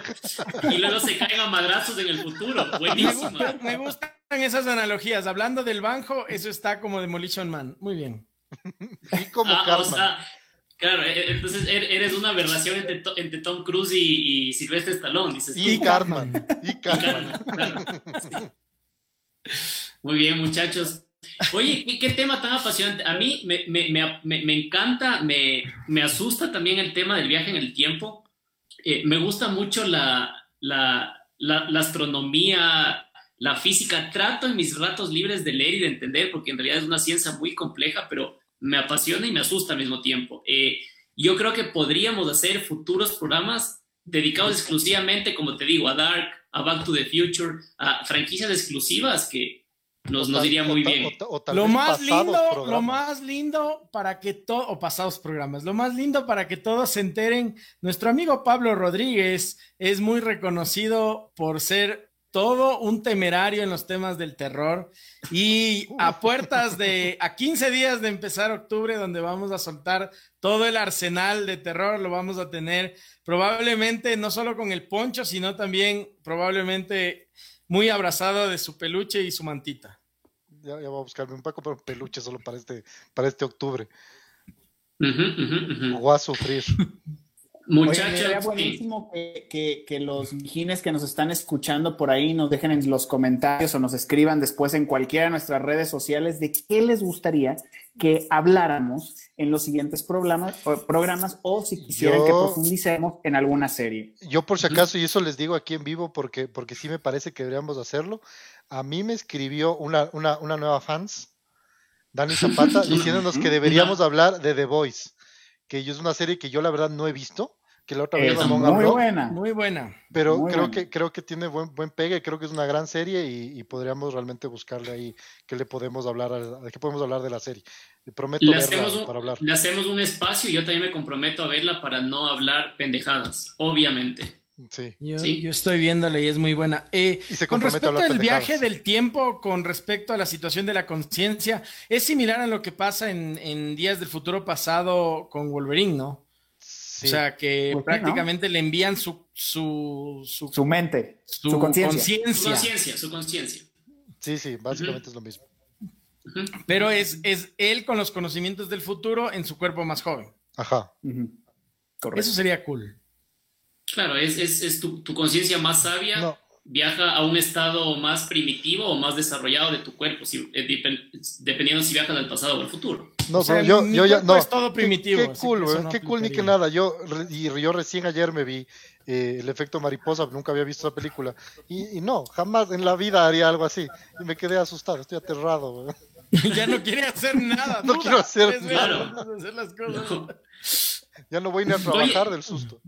y, luego, se caen a madrazos en el futuro. Buenísimo. Me, me gustan esas analogías. Hablando del banco, eso está como Demolition Man. Muy bien. y como ah, Cartman. O sea, Claro, entonces eres una aberración entre, entre Tom Cruise y, y Silvestre Stallone, dices. Y Cartman. Y Cartman. Claro, sí. Muy bien, muchachos. Oye, ¿qué, ¿qué, tema tan apasionante. A mí me, me, me, me encanta, me, asusta también el tema del viaje en el tiempo. Eh, me gusta mucho la, la, la, la, astronomía, la física. Trato en mis ratos libres de leer y de entender, porque en realidad es una ciencia muy compleja, pero me apasiona y me asusta al mismo tiempo. Eh, yo creo que podríamos hacer futuros programas dedicados exclusivamente, como te digo, a Dark, a Back to the Future, a franquicias exclusivas que nos, nos iría muy bien. O, o, lo más lindo, programas. lo más lindo para que todos, o pasados programas, lo más lindo para que todos se enteren, nuestro amigo Pablo Rodríguez es muy reconocido por ser todo un temerario en los temas del terror y a puertas de, a 15 días de empezar octubre, donde vamos a soltar todo el arsenal de terror, lo vamos a tener probablemente no solo con el poncho, sino también probablemente muy abrazado de su peluche y su mantita. Ya, ya voy a buscarme un poco pero peluche solo para este, para este octubre. Uh -huh, uh -huh. Voy a sufrir. Muchachos, Oye, sería buenísimo que, que, que, los mijines que nos están escuchando por ahí nos dejen en los comentarios o nos escriban después en cualquiera de nuestras redes sociales de qué les gustaría que habláramos en los siguientes programas, programas o si quisieran yo, que profundicemos en alguna serie. Yo por si acaso, y eso les digo aquí en vivo porque, porque sí me parece que deberíamos hacerlo, a mí me escribió una, una, una nueva fans, Dani Zapata, diciéndonos que deberíamos hablar de The Voice que es una serie que yo la verdad no he visto, que la otra vez Ramón muy habló, buena, muy buena. Pero muy creo buena. que creo que tiene buen buen pegue, creo que es una gran serie y, y podríamos realmente buscarle ahí que le podemos hablar de qué podemos hablar de la serie. Le prometo le verla hacemos un, para hablar. Le hacemos un espacio y yo también me comprometo a verla para no hablar pendejadas, obviamente. Sí. Yo, Sí. yo estoy viéndole y es muy buena. Eh, Y se con respecto al viaje del tiempo, con respecto a la situación de la conciencia, es similar a lo que pasa en, en Días del Futuro Pasado con Wolverine, ¿no? Sí. O sea, que ¿Por qué prácticamente le envían su, su, su, Su mente, su su conciencia. Su conciencia. conciencia, su conciencia. sí, sí, básicamente es lo mismo. Pero es, es él con los conocimientos del futuro en su cuerpo más joven. Ajá. Correcto. Eso sería cool. Claro, es, es, es tu, tu conciencia más sabia No. viaja a un estado más primitivo o más desarrollado de tu cuerpo, si- eh, depen- dependiendo si viajas al pasado o al futuro. No, O sea, yo, mi yo ya, no. es todo primitivo, Qué, cool, que no qué cool ni que nada. Yo, y yo recién ayer me vi eh, El efecto mariposa, nunca había visto esa película. Y, y no, jamás en la vida haría algo así. Y me quedé asustado, estoy aterrado, ya no quiere hacer nada. No duda quiero hacer nada. de hacer las cosas. No, Ya no voy ni a trabajar del susto.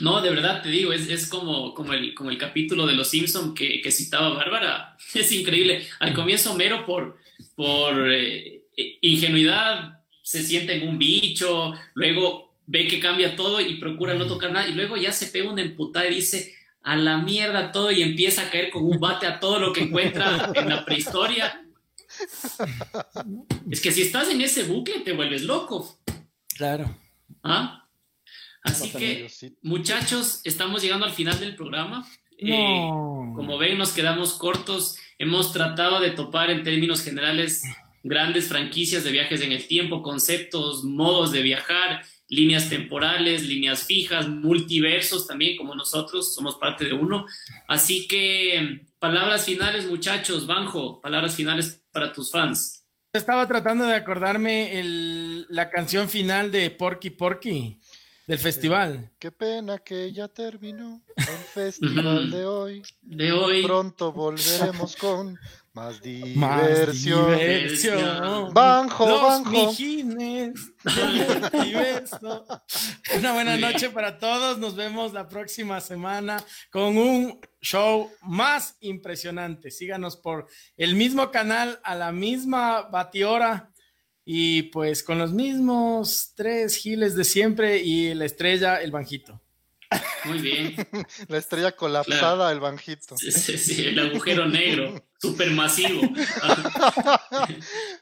no, de verdad te digo, es, es como, como, el, como el capítulo de Los Simpson que, que citaba Bárbara. Es increíble. Al comienzo Mero por, por eh, ingenuidad se siente en un bicho, luego ve que cambia todo y procura no tocar nada y luego ya se pega una emputada y dice a la mierda todo y empieza a caer con un bate a todo lo que encuentra en la prehistoria. Es que si estás en ese bucle te vuelves loco. Claro. ¿Ah? Así que, muchachos, estamos llegando al final del programa. Eh, como ven, nos quedamos cortos. Hemos tratado de topar en términos generales grandes franquicias de viajes en el tiempo, conceptos, modos de viajar, líneas temporales, líneas fijas, multiversos también, como nosotros somos parte de uno. Así que, palabras finales, muchachos. Banjo, palabras finales para tus fans. Estaba tratando de acordarme la canción final de Porky Porky del festival. Qué pena que ya terminó el festival de hoy. De hoy. Pronto volveremos con más diversión. diversión. Banjo, Los banjo. Una buena noche para todos. Nos vemos la próxima semana con un show más impresionante. Síganos por el mismo canal a la misma batiora y pues con los mismos tres giles de siempre y la estrella, el banjito. Muy bien. La estrella colapsada, el banjito. Sí, sí, sí, el agujero negro, supermasivo.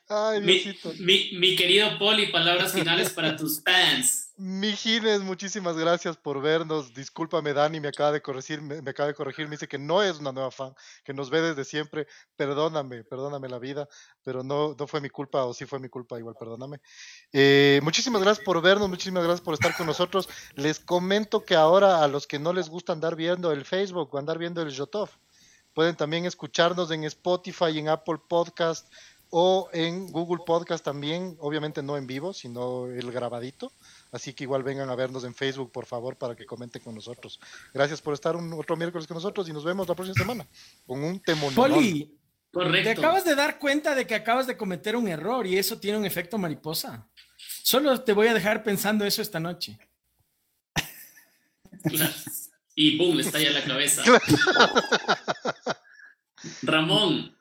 Ay, mi, mi, mi querido Poli, palabras finales para tus fans. Mijines, muchísimas gracias por vernos. Discúlpame, Dani, me acaba de corregir, me, me acaba de corregir, me dice que no es una nueva fan, que nos ve desde siempre. Perdóname, perdóname la vida, pero no, no fue mi culpa, o sí fue mi culpa, igual, perdóname. Eh, muchísimas gracias por vernos, muchísimas gracias por estar con nosotros. Les comento que ahora a los que no les gusta andar viendo el Facebook o andar viendo el Yotov, pueden también escucharnos en Spotify, en Apple Podcast o en Google Podcast también, obviamente no en vivo, sino el grabadito. Así que igual vengan a vernos en Facebook, por favor, para que comenten con nosotros. Gracias por estar un otro miércoles con nosotros y nos vemos la próxima semana con un temón. Poli, Correcto. te acabas de dar cuenta de que acabas de cometer un error y eso tiene un efecto mariposa. Solo te voy a dejar pensando eso esta noche. Y boom, le estalla la cabeza. Ramón,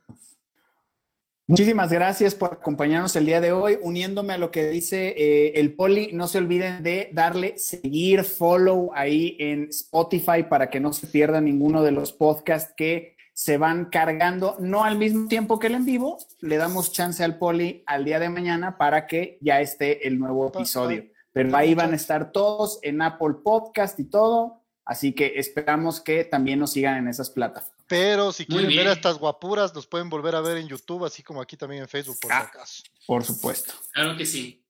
Muchísimas gracias por acompañarnos el día de hoy, uniéndome a lo que dice eh, el Poli. No se olviden de darle seguir, follow ahí en Spotify para que no se pierda ninguno de los podcasts que se van cargando, no al mismo tiempo que el en vivo. Le damos chance al Poli al día de mañana para que ya esté el nuevo episodio. Pero ahí van a estar todos en Apple Podcast y todo. Así que esperamos que también nos sigan en esas plataformas. Pero si quieren ver a estas guapuras, nos pueden volver a ver en YouTube, así como aquí también en Facebook, por si Ah. acaso. Por supuesto. claro que sí.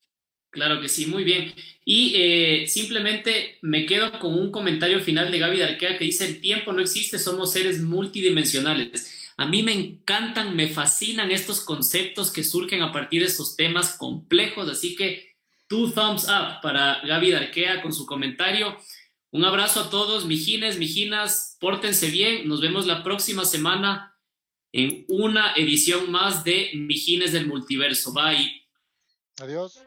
Claro que sí, muy bien. Y eh, simplemente me quedo con un comentario final de Gaby Darquea que dice, el tiempo no existe, somos seres multidimensionales. A mí me encantan, me fascinan estos conceptos que surgen a partir de estos temas complejos, así que two thumbs up para Gaby Darquea con su comentario. Un abrazo a todos, mijines, mijinas, pórtense bien, nos vemos la próxima semana en una edición más de Mijines del Multiverso. Bye. Adiós.